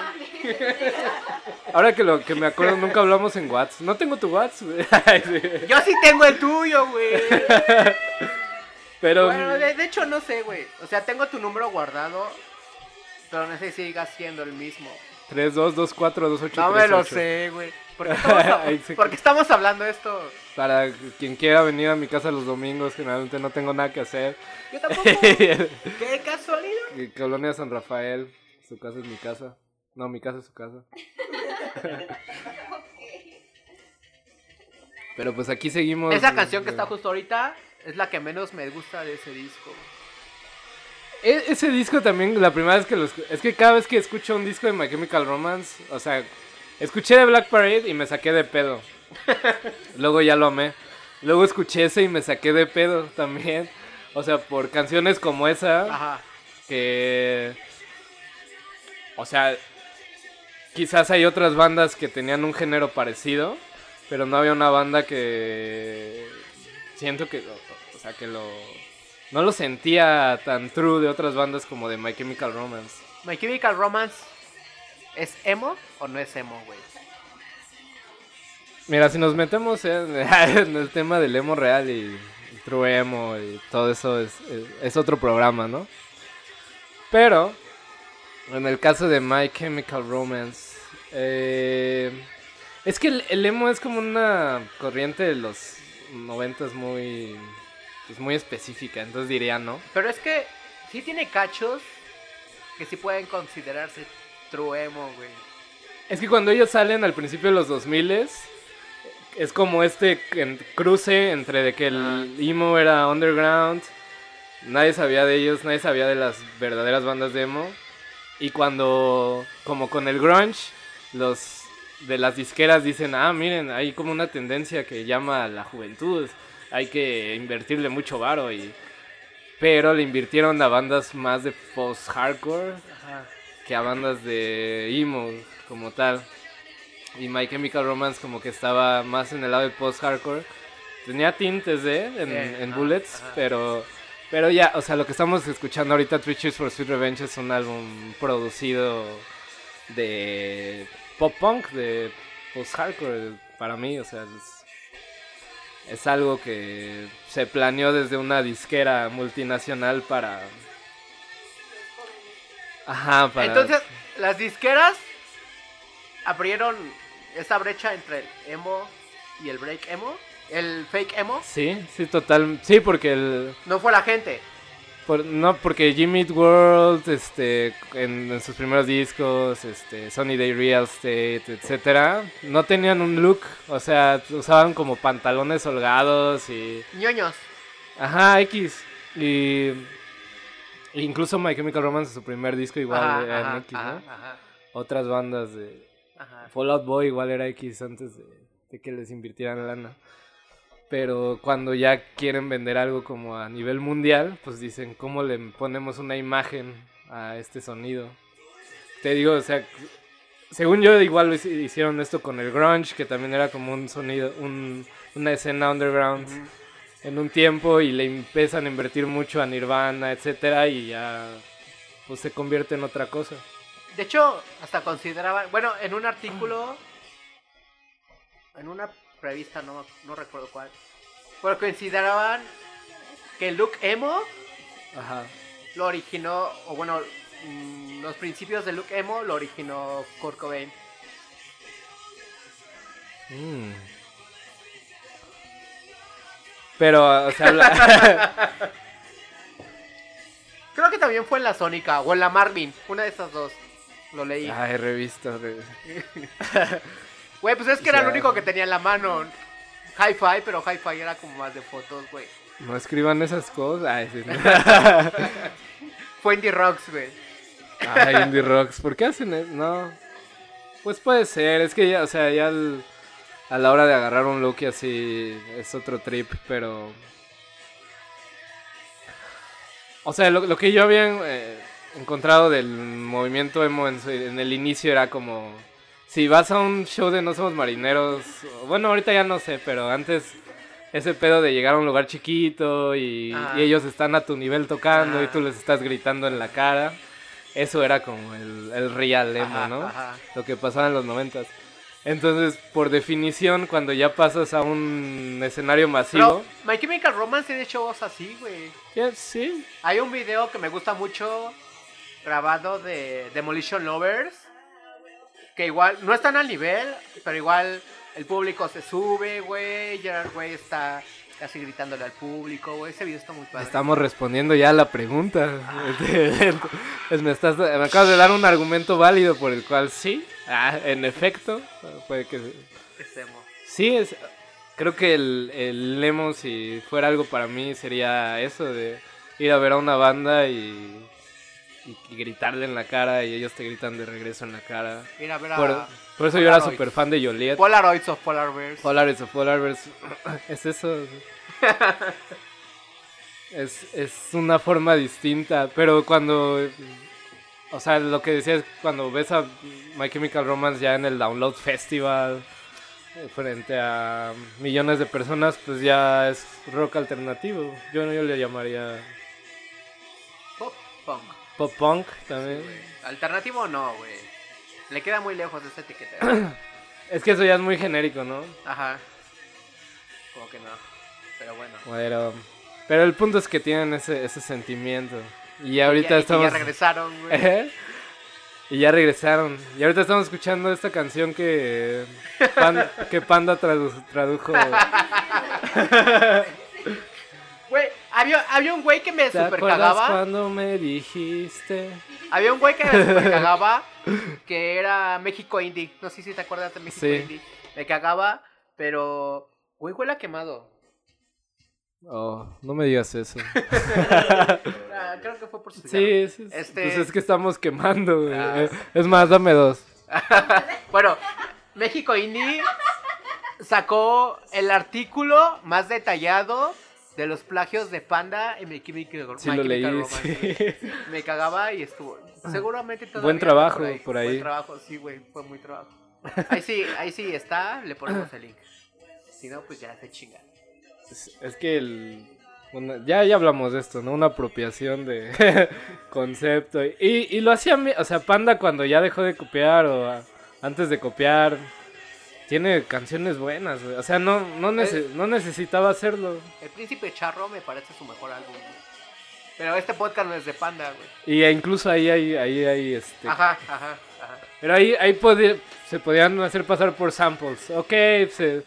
Ahora que lo que me acuerdo, nunca hablamos en Watts. No tengo tu Watts, güey. Yo sí tengo el tuyo, güey. Pero... Bueno, de, de hecho no sé, güey. O sea, tengo tu número guardado, pero no sé si siga siendo el mismo. 3, 2, 2, 4, 2, 8, No me lo sé, güey. ¿Por qué estamos, estamos hablando de esto? Para quien quiera venir a mi casa los domingos, generalmente no tengo nada que hacer. Yo tampoco. ¿Qué casualidad? Colonia San Rafael, su casa es mi casa. No, mi casa es su casa. Pero pues aquí seguimos. Esa canción que está justo ahorita es la que menos me gusta de ese disco. E- ese disco también, la primera vez que lo escu- Es que cada vez que escucho un disco de My Chemical Romance, o sea, escuché de Black Parade y me saqué de pedo. Luego ya lo amé. Luego escuché ese y me saqué de pedo también. O sea, por canciones como esa, Ajá. que... O sea, quizás hay otras bandas que tenían un género parecido, pero no había una banda que... Siento que... O sea, que lo... No lo sentía tan true de otras bandas como de My Chemical Romance. My Chemical Romance ¿es emo o no es emo, güey? Mira, si nos metemos en, en el tema del emo real y, y true emo y todo eso es, es, es otro programa, ¿no? Pero, en el caso de My Chemical Romance, eh, es que el, el emo es como una corriente de los noventas muy, pues muy específica, entonces diría, ¿no? Pero es que sí tiene cachos que sí pueden considerarse true emo, güey. Es que cuando ellos salen al principio de los 2000 es como este cruce entre de que el emo era underground, nadie sabía de ellos, nadie sabía de las verdaderas bandas de emo. Y cuando, como con el grunge, los de las disqueras dicen, ah, miren, hay como una tendencia que llama a la juventud, hay que invertirle mucho varo y... Pero le invirtieron a bandas más de post-hardcore. Que a bandas de emo como tal. Y My Chemical Romance como que estaba más en el lado de post-hardcore. Tenía tintes de en, Sí, en ajá, Bullets, ajá. pero pero ya, o sea, lo que estamos escuchando ahorita, Three Cheers for Sweet Revenge, es un álbum producido de pop punk, de post-hardcore para mí, o sea, es, es algo que se planeó desde una disquera multinacional para... Ajá, para... Entonces, las disqueras abrieron esa brecha entre el emo y el break emo. El fake emo. Sí, sí, total. Sí, porque el... No fue la gente. por- no, porque Jimmy Eat World, este, en, en sus primeros discos, este, Sunny Day Real Estate, etcétera, no tenían un look, o sea, usaban como pantalones holgados y, ñoños. ajá, X, y incluso My Chemical Romance, su primer disco igual Ajá, era ajá, X, ¿no? ajá, Otras bandas de. Fallout Boy igual era X antes de, de que les invirtieran lana. Pero cuando ya quieren vender algo como a nivel mundial, pues dicen, ¿cómo le ponemos una imagen a este sonido? Te digo, o sea, según yo igual lo hicieron esto con el grunge, que también era como un sonido, un- una escena underground Ujú. En un tiempo y le empiezan a invertir mucho a Nirvana, etcétera, y ya pues se convierte en otra cosa. De hecho, hasta consideraban, bueno, en un artículo, en una revista, no, no recuerdo cuál. Pero consideraban que el look emo Ajá. lo originó, o bueno, mm, los principios del look emo lo originó Kurt Cobain. Mm. Pero, o sea, Creo que también fue en la Sónica o en la Marvin, una de esas dos. Lo leí. Ay, revista. re- Güey, pues es que era lo sea- único que tenía en la mano. Hi-Fi, pero Hi-Fi era como más de fotos, güey. No escriban esas cosas. Ay, sí. Fue Indie Rocks, güey. Ay, Indie Rocks. ¿Por qué hacen eso? No. Pues puede ser. Es que ya, o sea, ya al- a la hora de agarrar un look y así es otro trip, pero. O sea, lo, lo que yo había eh, encontrado del movimiento emo en, su- en el inicio era como. Si vas a un show de No Somos Marineros. Bueno, ahorita ya no sé, pero antes. Ese pedo de llegar a un lugar chiquito y, y ellos están a tu nivel tocando y Ajá. tú les estás gritando en la cara. Eso era como el, el real emo, Ajá, ¿no? ajá. Lo que pasaba en los noventas. Entonces, por definición, cuando ya pasas a un escenario masivo... Pero My Chemical Romance tiene shows así, güey. sí, Hay un video que me gusta mucho grabado de Demolition Lovers. Que igual, no están al nivel, pero igual el público se sube, güey. Gerard, güey, está casi gritándole al público, güey. Ese video está muy padre. estamos respondiendo ya a la pregunta. Es- me, estás, me acabas de dar un argumento válido por el cual sí, ah, en efecto, puede que... Es emo. Sí, es, creo que el, el emo, si fuera algo para mí, sería eso de ir a ver a una banda y, y, gritarle en la cara y ellos te gritan de regreso en la cara. Mira, ver a Por, por eso yo era súper fan de Joliet. Polaroids of Polar Bears. Polaris o Polarverse. Es eso. Es, es una forma distinta. Pero cuando. O sea, lo que decía es cuando ves a My Chemical Romance ya en el Download Festival. eh, Frente a millones de personas, pues ya es rock alternativo. Yo, yo le llamaría Pop punk. pop punk también. Alternativo no, güey. Le queda muy lejos de esa etiqueta. Es que eso ya es muy genérico, ¿no? Ajá. Como que no. Pero bueno. Pero, pero el punto es que tienen ese, ese sentimiento. Y Y ahorita ya- y estamos. ya regresaron, güey. Ejé. Y ya regresaron. Y ahorita estamos escuchando esta canción que, Pan- que Panda tradu- tradujo. Güey, había, había un güey que me ¿Te super acuerdas cagaba. cuando me dijiste? Había un güey que me super cagaba. Que era México Indie. No sé si te acuerdas de México Sí. Indie. Me cagaba, pero. Güey, huele a quemado. Oh, no me digas eso. Ah, creo que fue por su Sí, es- Este- pues es que estamos quemando, güey. Ah. Es más, dame dos. Bueno, México Indie sacó el artículo más detallado de los plagios de Panda y My Chemical, Sí lo leí, Romance, sí. güey. Me cagaba y estuvo. Seguramente todavía Buen trabajo por ahí. Buen trabajo, sí, güey, fue muy trabajo. Ahí sí, ahí sí está, le ponemos el link. Si no, pues ya se chinga. Es, es que el... una- ya, ya hablamos de esto, ¿no? Una apropiación de concepto. Y, y lo hacía, mi- o sea, Panda cuando ya dejó de copiar o a- antes de copiar, tiene canciones buenas, güey. O sea, no, no, nece- no necesitaba hacerlo. El Príncipe Charro me parece su mejor álbum. güey. Pero este podcast no es de Panda, güey. Y incluso ahí hay, ahí hay, este... Ajá, ajá, ajá. Pero ahí, ahí se podían hacer pasar por samples. Ok, se-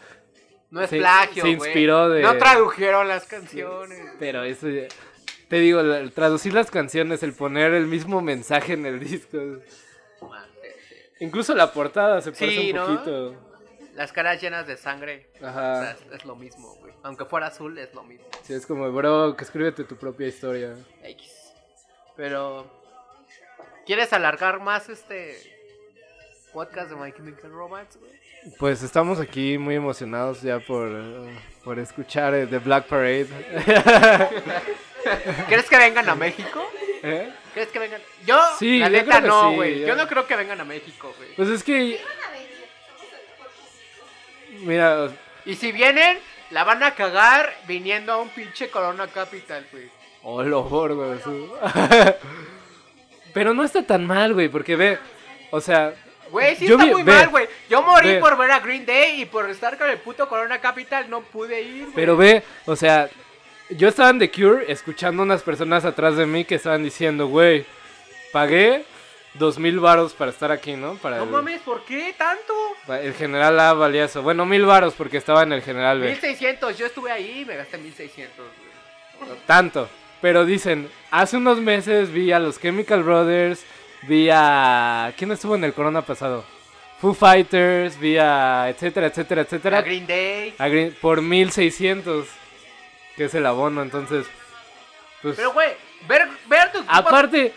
No es Se- plagio, se güey. inspiró de- No tradujeron las canciones. pero eso... ya- Te digo, el traducir las canciones, el poner el mismo mensaje en el disco. Incluso la portada se parece Sí, un ¿no? poquito. Las caras llenas de sangre. Ajá. O sea, es, es lo mismo, güey. Aunque fuera azul, es lo mismo. Sí, es como, bro, que escríbete tu propia historia. X. Pero. ¿Quieres alargar más este podcast de My Chemical Romance, güey? Pues estamos aquí muy emocionados ya por, por escuchar eh, The Black Parade. ¿Crees que vengan a México? ¿Eh? ¿Crees que vengan? Yo, Sí, la neta, no, güey. Yo no creo que vengan a México, güey. Pues es que, mira, Y si vienen, la van a cagar viniendo a un pinche Corona Capital, güey. oh, lo güey. Pero no está tan mal, güey, porque ve, o sea, Güey, sí Yo está vi- muy ve, mal, güey. Yo morí ve. por ver a Green Day y por estar con el puto Corona Capital no pude ir, güey. Pero ve, o sea, yo estaba en The Cure escuchando unas personas atrás de mí que estaban diciendo, güey, pagué dos mil varos para estar aquí, ¿no? Para No el, mames, ¿por qué tanto? el general A valía eso. Bueno, mil varos porque estaba en el general B. 1600, yo estuve ahí y me gasté 1600, güey. Tanto. Pero dicen, hace unos meses vi a los Chemical Brothers, vi a... ¿Quién estuvo en el Corona pasado? Foo Fighters, vi a... etcétera, etcétera, etcétera. A Green Day. a Green- por 1600, que es el abono, entonces... Pues, Pero, güey, ver, ver tus aparte,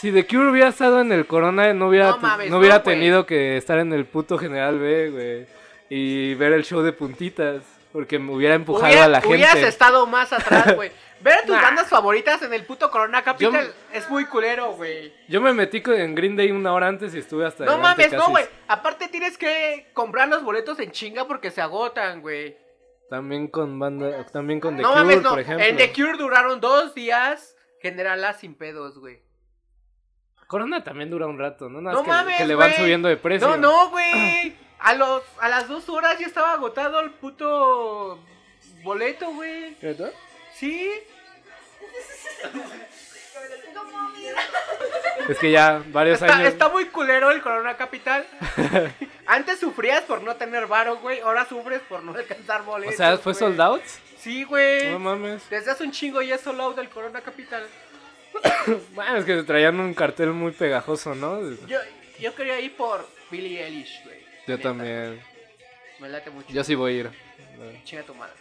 si The Cure hubiera estado en el Corona, no hubiera, No mames, no hubiera no, tenido que estar en el puto General B, güey. Y ver el show de puntitas, porque me hubiera empujado Hubiera- a la gente. Hubieras estado más atrás, güey. Ver tus Nah. bandas favoritas en el puto Corona Capital Yo- es muy culero, güey. Yo me metí con- en Green Day una hora antes y estuve hasta No adelante mames, no, güey. Aparte tienes que comprar los boletos en chinga porque se agotan, güey. También con banda, también con The No Cure, mames, no. por ejemplo. En The Cure duraron dos días. Generala sin pedos, güey. Corona también dura un rato, ¿no? Nada No que, mames, que le van subiendo de precio. No, no, güey. A los a las dos horas ya estaba agotado el puto boleto, güey. ¿Verdad? Sí. Es que ya varios Está, años. está muy culero el Corona Capital. Antes sufrías por no tener varo, güey. Ahora sufres por no alcanzar O boletos. sea, ¿fue sold out? Sí, güey. No mames. Desde hace un chingo ya es sold out del Corona Capital. Bueno, es que traían un cartel muy pegajoso, ¿no? Yo, yo quería ir por Billie Eilish, güey. Yo Neta. también. Me late mucho. Yo sí voy a ir. Chinga tu madre.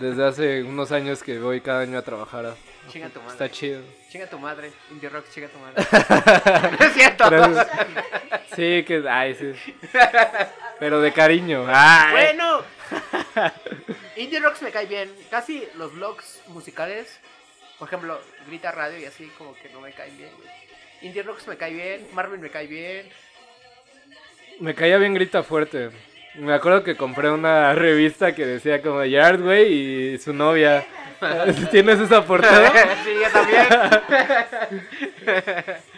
Desde hace unos años que voy cada año a trabajar. a- Chinga tu madre. Está chido. Chinga tu madre. Indie Rock, chinga tu madre. no es cierto. Gracias. Sí, que. Ay, sí. Pero de cariño. Ay. Bueno. Indie Rocks me cae bien. Casi los vlogs musicales, por ejemplo, Grita Radio y así, como que no me caen bien, güey. Indie Rocks me cae bien. Marvin me cae bien. Me caía bien grita fuerte. Me acuerdo que compré una revista que decía como Yard, güey, y su novia. ¿Tienes esa portada? sí, yo también.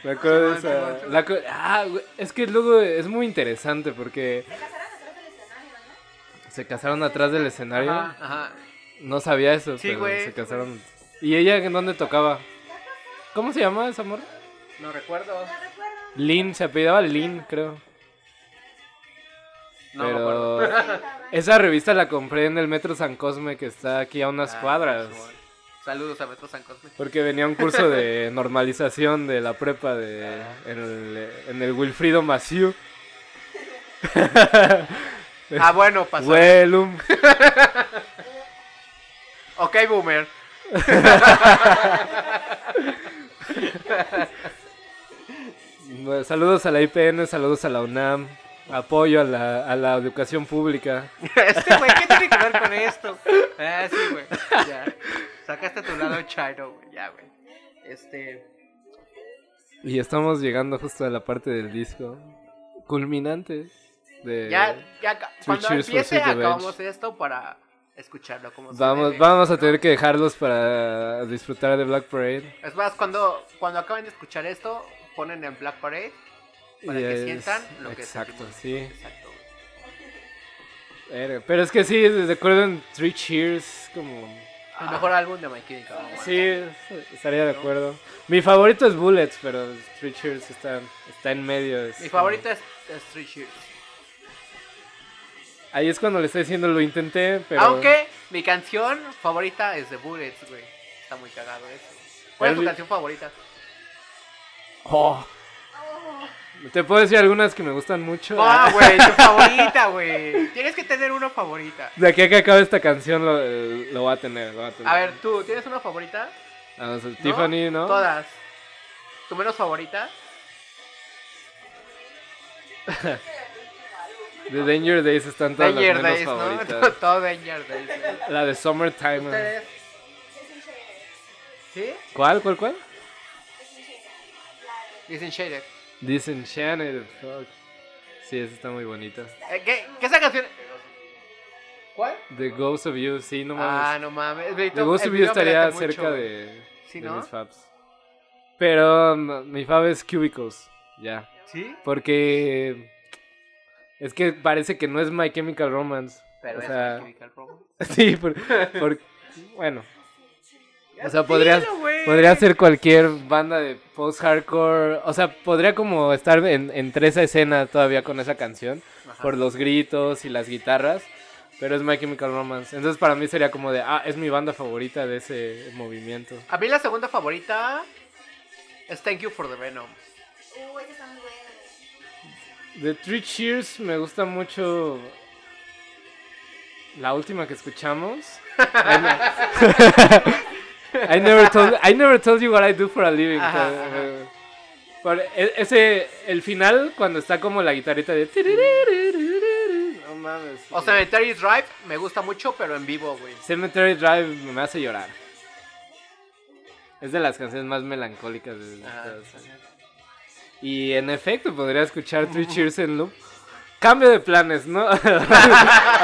Me acuerdo de esa. Simón. la co- ah, güey, es que luego es muy interesante porque Se casaron atrás del escenario, ¿no? se casaron atrás del escenario. Ajá, ajá. No sabía eso, Sí, pero güey. se casaron. ¿Y ella en dónde tocaba? ¿Cómo se llama esa amor? No recuerdo. Lynn, se apellidaba Lynn, creo. No me acuerdo. pero esa revista la compré en el Metro San Cosme que está aquí a unas Ah, cuadras. Saludos a Metro San Cosme. Porque venía un curso de normalización de la prepa de en el, en el Wilfrido Maciú. Ah, bueno, pasó. Huelum. Ok, boomer. Bueno, Saludos a la IPN, saludos a la UNAM. Apoyo a la, a la educación pública. Este güey, ¿qué tiene que ver con esto? Ah, sí, güey. Ya. Sacaste tu lado chino, güey. Ya, güey. Este. Y estamos llegando justo a la parte del disco culminante de Ya, ya. Cuando empiece, acabamos esto para escucharlo como Vamos, debe. vamos a tener que dejarlos para disfrutar de Black Parade. Es más, cuando, cuando acaben de escuchar esto, ponen en Black Parade para Y que sientan lo que Exacto, sentimos. sí. Exacto. Verga, Pero es que sí, recuerdo en Three Cheers, como... El mejor álbum de My Chemical. Sí, estaría de acuerdo. Mi favorito es Bullets, pero Three Cheers está, está en medio. es Mi como- favorito es, es Three Cheers. Ahí es cuando le estoy diciendo lo intenté, pero... Aunque mi canción favorita es The Bullets, güey. Está muy cagado eso. ¿Cuál es tu canción favorita? Oh. Te puedo decir algunas que me gustan mucho. Ah, güey, tu favorita, güey. Tienes que tener una favorita. De aquí a que acabe esta canción lo, eh, lo va a tener, lo va a tener. A ver, tú, ¿tienes una favorita? Vamos, Tiffany, ¿no? Todas. ¿Tu menos favorita? The Danger Days están todas Danger las menos Days, ¿no? Todo Danger Days. La de Summertime. ¿Ustedes? ¿Sí? ¿Cuál, cuál, cuál? Disenchanted. Disenchanted, fuck. Sí, esa está muy bonita. Eh, ¿Qué, ¿Qué esa canción? ¿Cuál? The Ghost of You, sí, no mames. Ah, no mames. The Ghost of You estaría cerca de, Sí, de ¿no? mis faves. Pero mm, mi fave es Cubicles. Ya. ¿Sí? Porque es que parece que no es My Chemical Romance. Pero o es sea, My Chemical Romance. sí, por, por- bueno. O sea, podría, ser cualquier banda de post-hardcore. O sea, podría como estar en, entre esa escena todavía con esa canción. Ajá. Por los gritos y las guitarras. Pero es My Chemical Romance. Entonces para mí sería como de, ah, es mi banda favorita de ese movimiento. A mí la segunda favorita es Thank You for the Venom. Uh, De Three Cheers me gusta mucho la última que escuchamos. I, ne- I never told I never told you what I do for a living. Ajá, Pero, ajá. eh, e- ese el final cuando está como la guitarrita de no mames. O Cemetery Drive me gusta mucho, pero en vivo, güey. Cemetery Drive me hace llorar. Es de las canciones más melancólicas de Ajá. Y en efecto, podría escuchar Three Cheers en loop. Cambio de planes, ¿no? a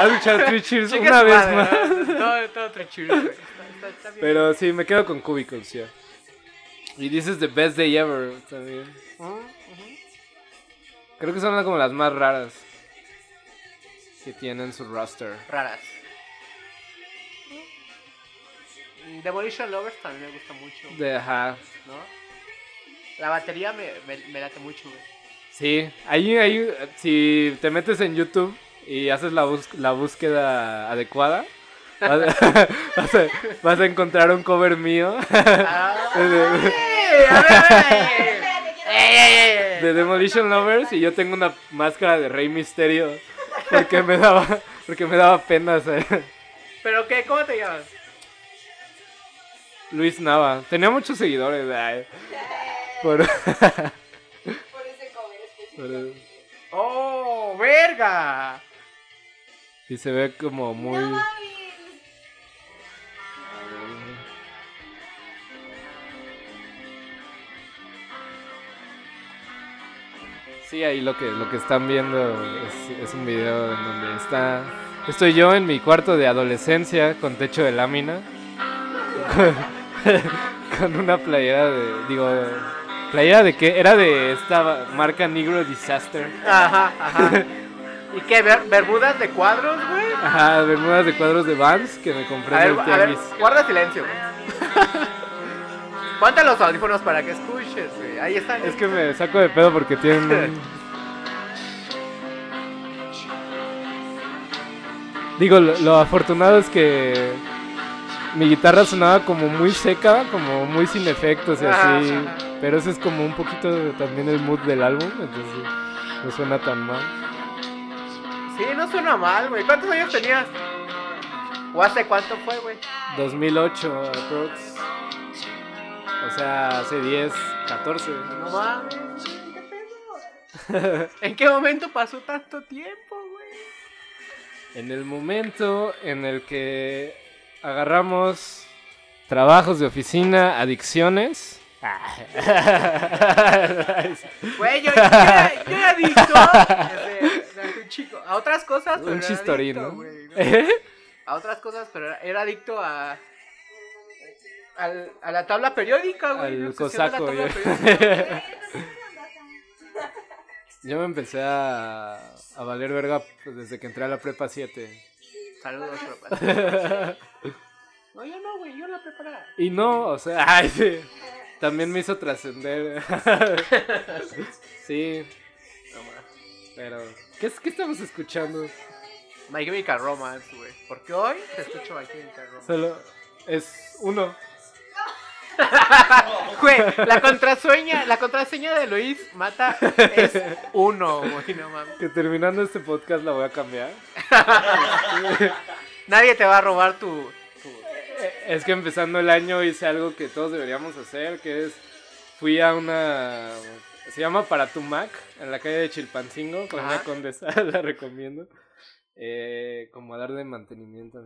escuchar Three Cheers una vez madre, más. ¿no? Todo, todo Three Cheers, güey. Está- está- está bien. Pero sí, me quedo con Cubicles, ya. Y This is the best day ever también. Creo que son como las más raras que tienen su roster. Raras. Demolition Lovers también me gusta mucho, De, ajá. ¿no? La batería me, me, me late mucho, güey. Sí, ahí, ahí, si te metes en YouTube y haces la, bus- la búsqueda adecuada, vas, vas a, vas a encontrar un cover mío de Demolition Lovers y yo tengo una máscara de Rey Misterio porque me daba, porque me daba pena ser ¿Pero qué? ¿Cómo te llamas? Luis Nava. Tenía muchos seguidores. ay, por- Por ese cover específico. por- ¡Oh, verga! y se ve como muy... No. Sí, ahí lo que, lo que están viendo es, es un video en donde está... Estoy yo en mi cuarto de adolescencia con techo de lámina. con una playera de... Digo... ¿Playera de qué? Era de esta marca Negro Disaster. Ajá, ajá. ¿Y qué? Ber- ¿Bermudas de cuadros, güey? Ajá, bermudas de cuadros de Vans que me compré A en ver, el a ver, tianguis. guarda silencio, güey. Ponte los audífonos para que escuches, güey. Ahí están. Es que me saco de pedo porque tienen Digo, lo, lo afortunado es que mi guitarra sonaba como muy seca, como muy sin efectos y Ajá, así. ajá. Pero ese es como un poquito de- también el mood del álbum, entonces no suena tan mal. Sí, no suena mal, güey. ¿Cuántos años tenías? ¿O hace cuánto fue, güey? 2008, aprox. O sea, hace 10, 14. No mames. ¿Qué pedo? ¿En qué momento pasó tanto tiempo, güey? En el momento en el que agarramos trabajos de oficina, adicciones. Güey, yo, yo, era, yo era adicto desde, chico. A otras cosas, pero Un era chistorín, adicto, ¿no? güey, ¿no? ¿Eh? A otras cosas, pero era, era adicto a... al- a la tabla periódica, güey. Al cosaco, yo. Yo me empecé a, a valer verga pues, desde que entré a la prepa 7. Saludos, tropa. No, yo no, güey, yo la preparaba. Y no, o sea, ay, sí, también me hizo trascender. sí, pero... ¿qué, es- ¿Qué estamos escuchando? My Chemical Romance, güey. Porque hoy te escucho My Chemical Romance. Solo es uno. Güey, la contraseña, la contraseña de Luis Mata es uno, güey, no mames. Que terminando este podcast la voy a cambiar. Nadie te va a robar tu... Eh, Es que empezando el año hice algo que todos deberíamos hacer, que es fui a una se llama Para tu Mac en la calle de Chilpancingo, con Ajá. una condesa, la recomiendo. Eh, como a darle mantenimiento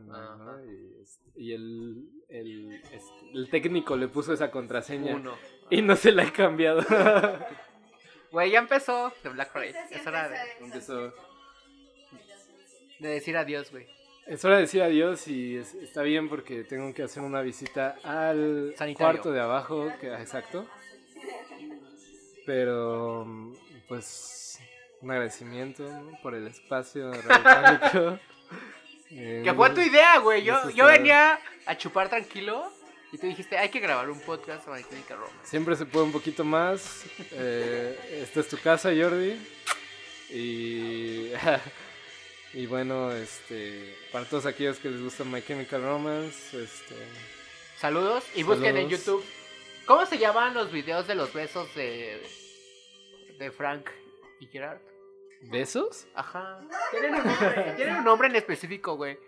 este, y el, el, este, el técnico le puso esa contraseña Uno. y no se la he cambiado. Güey, ya empezó The Black. Este Es hora de, Empezó. de decir adiós, güey. Es hora de decir adiós y es- está bien porque tengo que hacer una visita al Sanitario. cuarto de abajo, que, exacto. Pero, pues, un agradecimiento ¿no? por el espacio radiofónico. Eh, Que fue tu idea, güey. Yo, yo venía a chupar tranquilo y tú dijiste, hay que grabar un podcast sobre Chemical Romance. Siempre se puede un poquito más. Eh, esta es tu casa, Jordi. Y, y bueno, este, para todos aquellos que les gusta My Chemical Romance, este, Saludos y busquen en. YouTube. ¿Cómo se llaman los videos de los besos de, de Frank y Gerard? ¿besos? Ajá. ¿Tienen un nombre, tienen un nombre en específico, güey.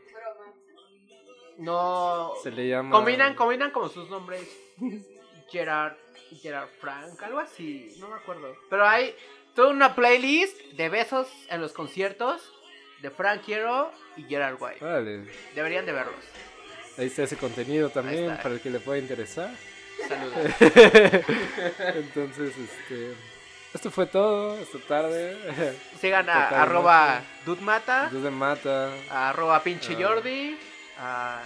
No. Se le llama. Combinan, combinan como sus nombres. Gerard y Gerard Frank, algo así, no me acuerdo. Pero hay toda una playlist de besos en los conciertos de Frank Hero y Gerard White. Órale, Deberían de verlos. ahí está ese contenido también para el que le pueda interesar. Saludos. Entonces, este, esto fue todo esta tarde. Sigan a Totalmente. arroba dudmata, Entonces mata, a arroba pinche Ah. Jordi, a,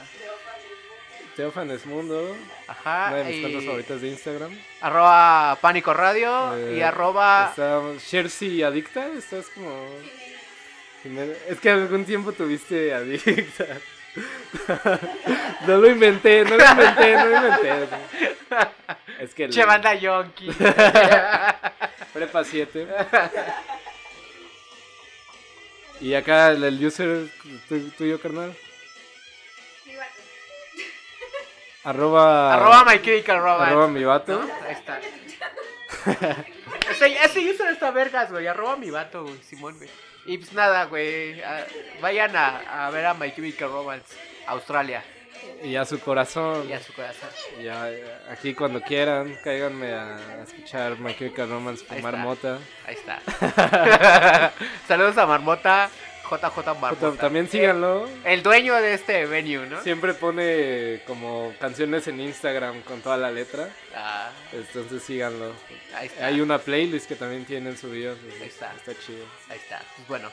Teófanes Mundo, ajá, una de mis y cuentas favoritas de Instagram. arroba pánico radio Eh, y arroba Está Shercy Adicta, estás como... Es que algún tiempo tuviste Adicta. no lo inventé, no lo inventé, no lo inventé. Es que... che banda yonki. Prepa 7. Y acá el, user tu- tuyo, carnal. Arroba... arroba my chemical romance. arroba mi vato. ¿No? Ahí está. ese, ese user está vergas, güey. Arroba mi vato, güey. Simón, güey. Y pues nada, güey. Vayan a, a ver a My Chemical Romance, Australia. Y a su corazón. Y a su corazón. Ya, eh, aquí cuando quieran, cáiganme a escuchar My Chemical Romance, Ahí fumar está. mota. Ahí está. Saludos a Marmota, JJ Marmota. También síganlo. El dueño de este venue, ¿no? Siempre pone como canciones en Instagram con toda la letra. Ah, Entonces síganlo. ahí está. Hay una playlist que también tienen subidos. Ahí está. Está chido. Ahí está. Pues bueno.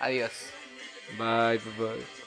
Adiós. Bye. Bye.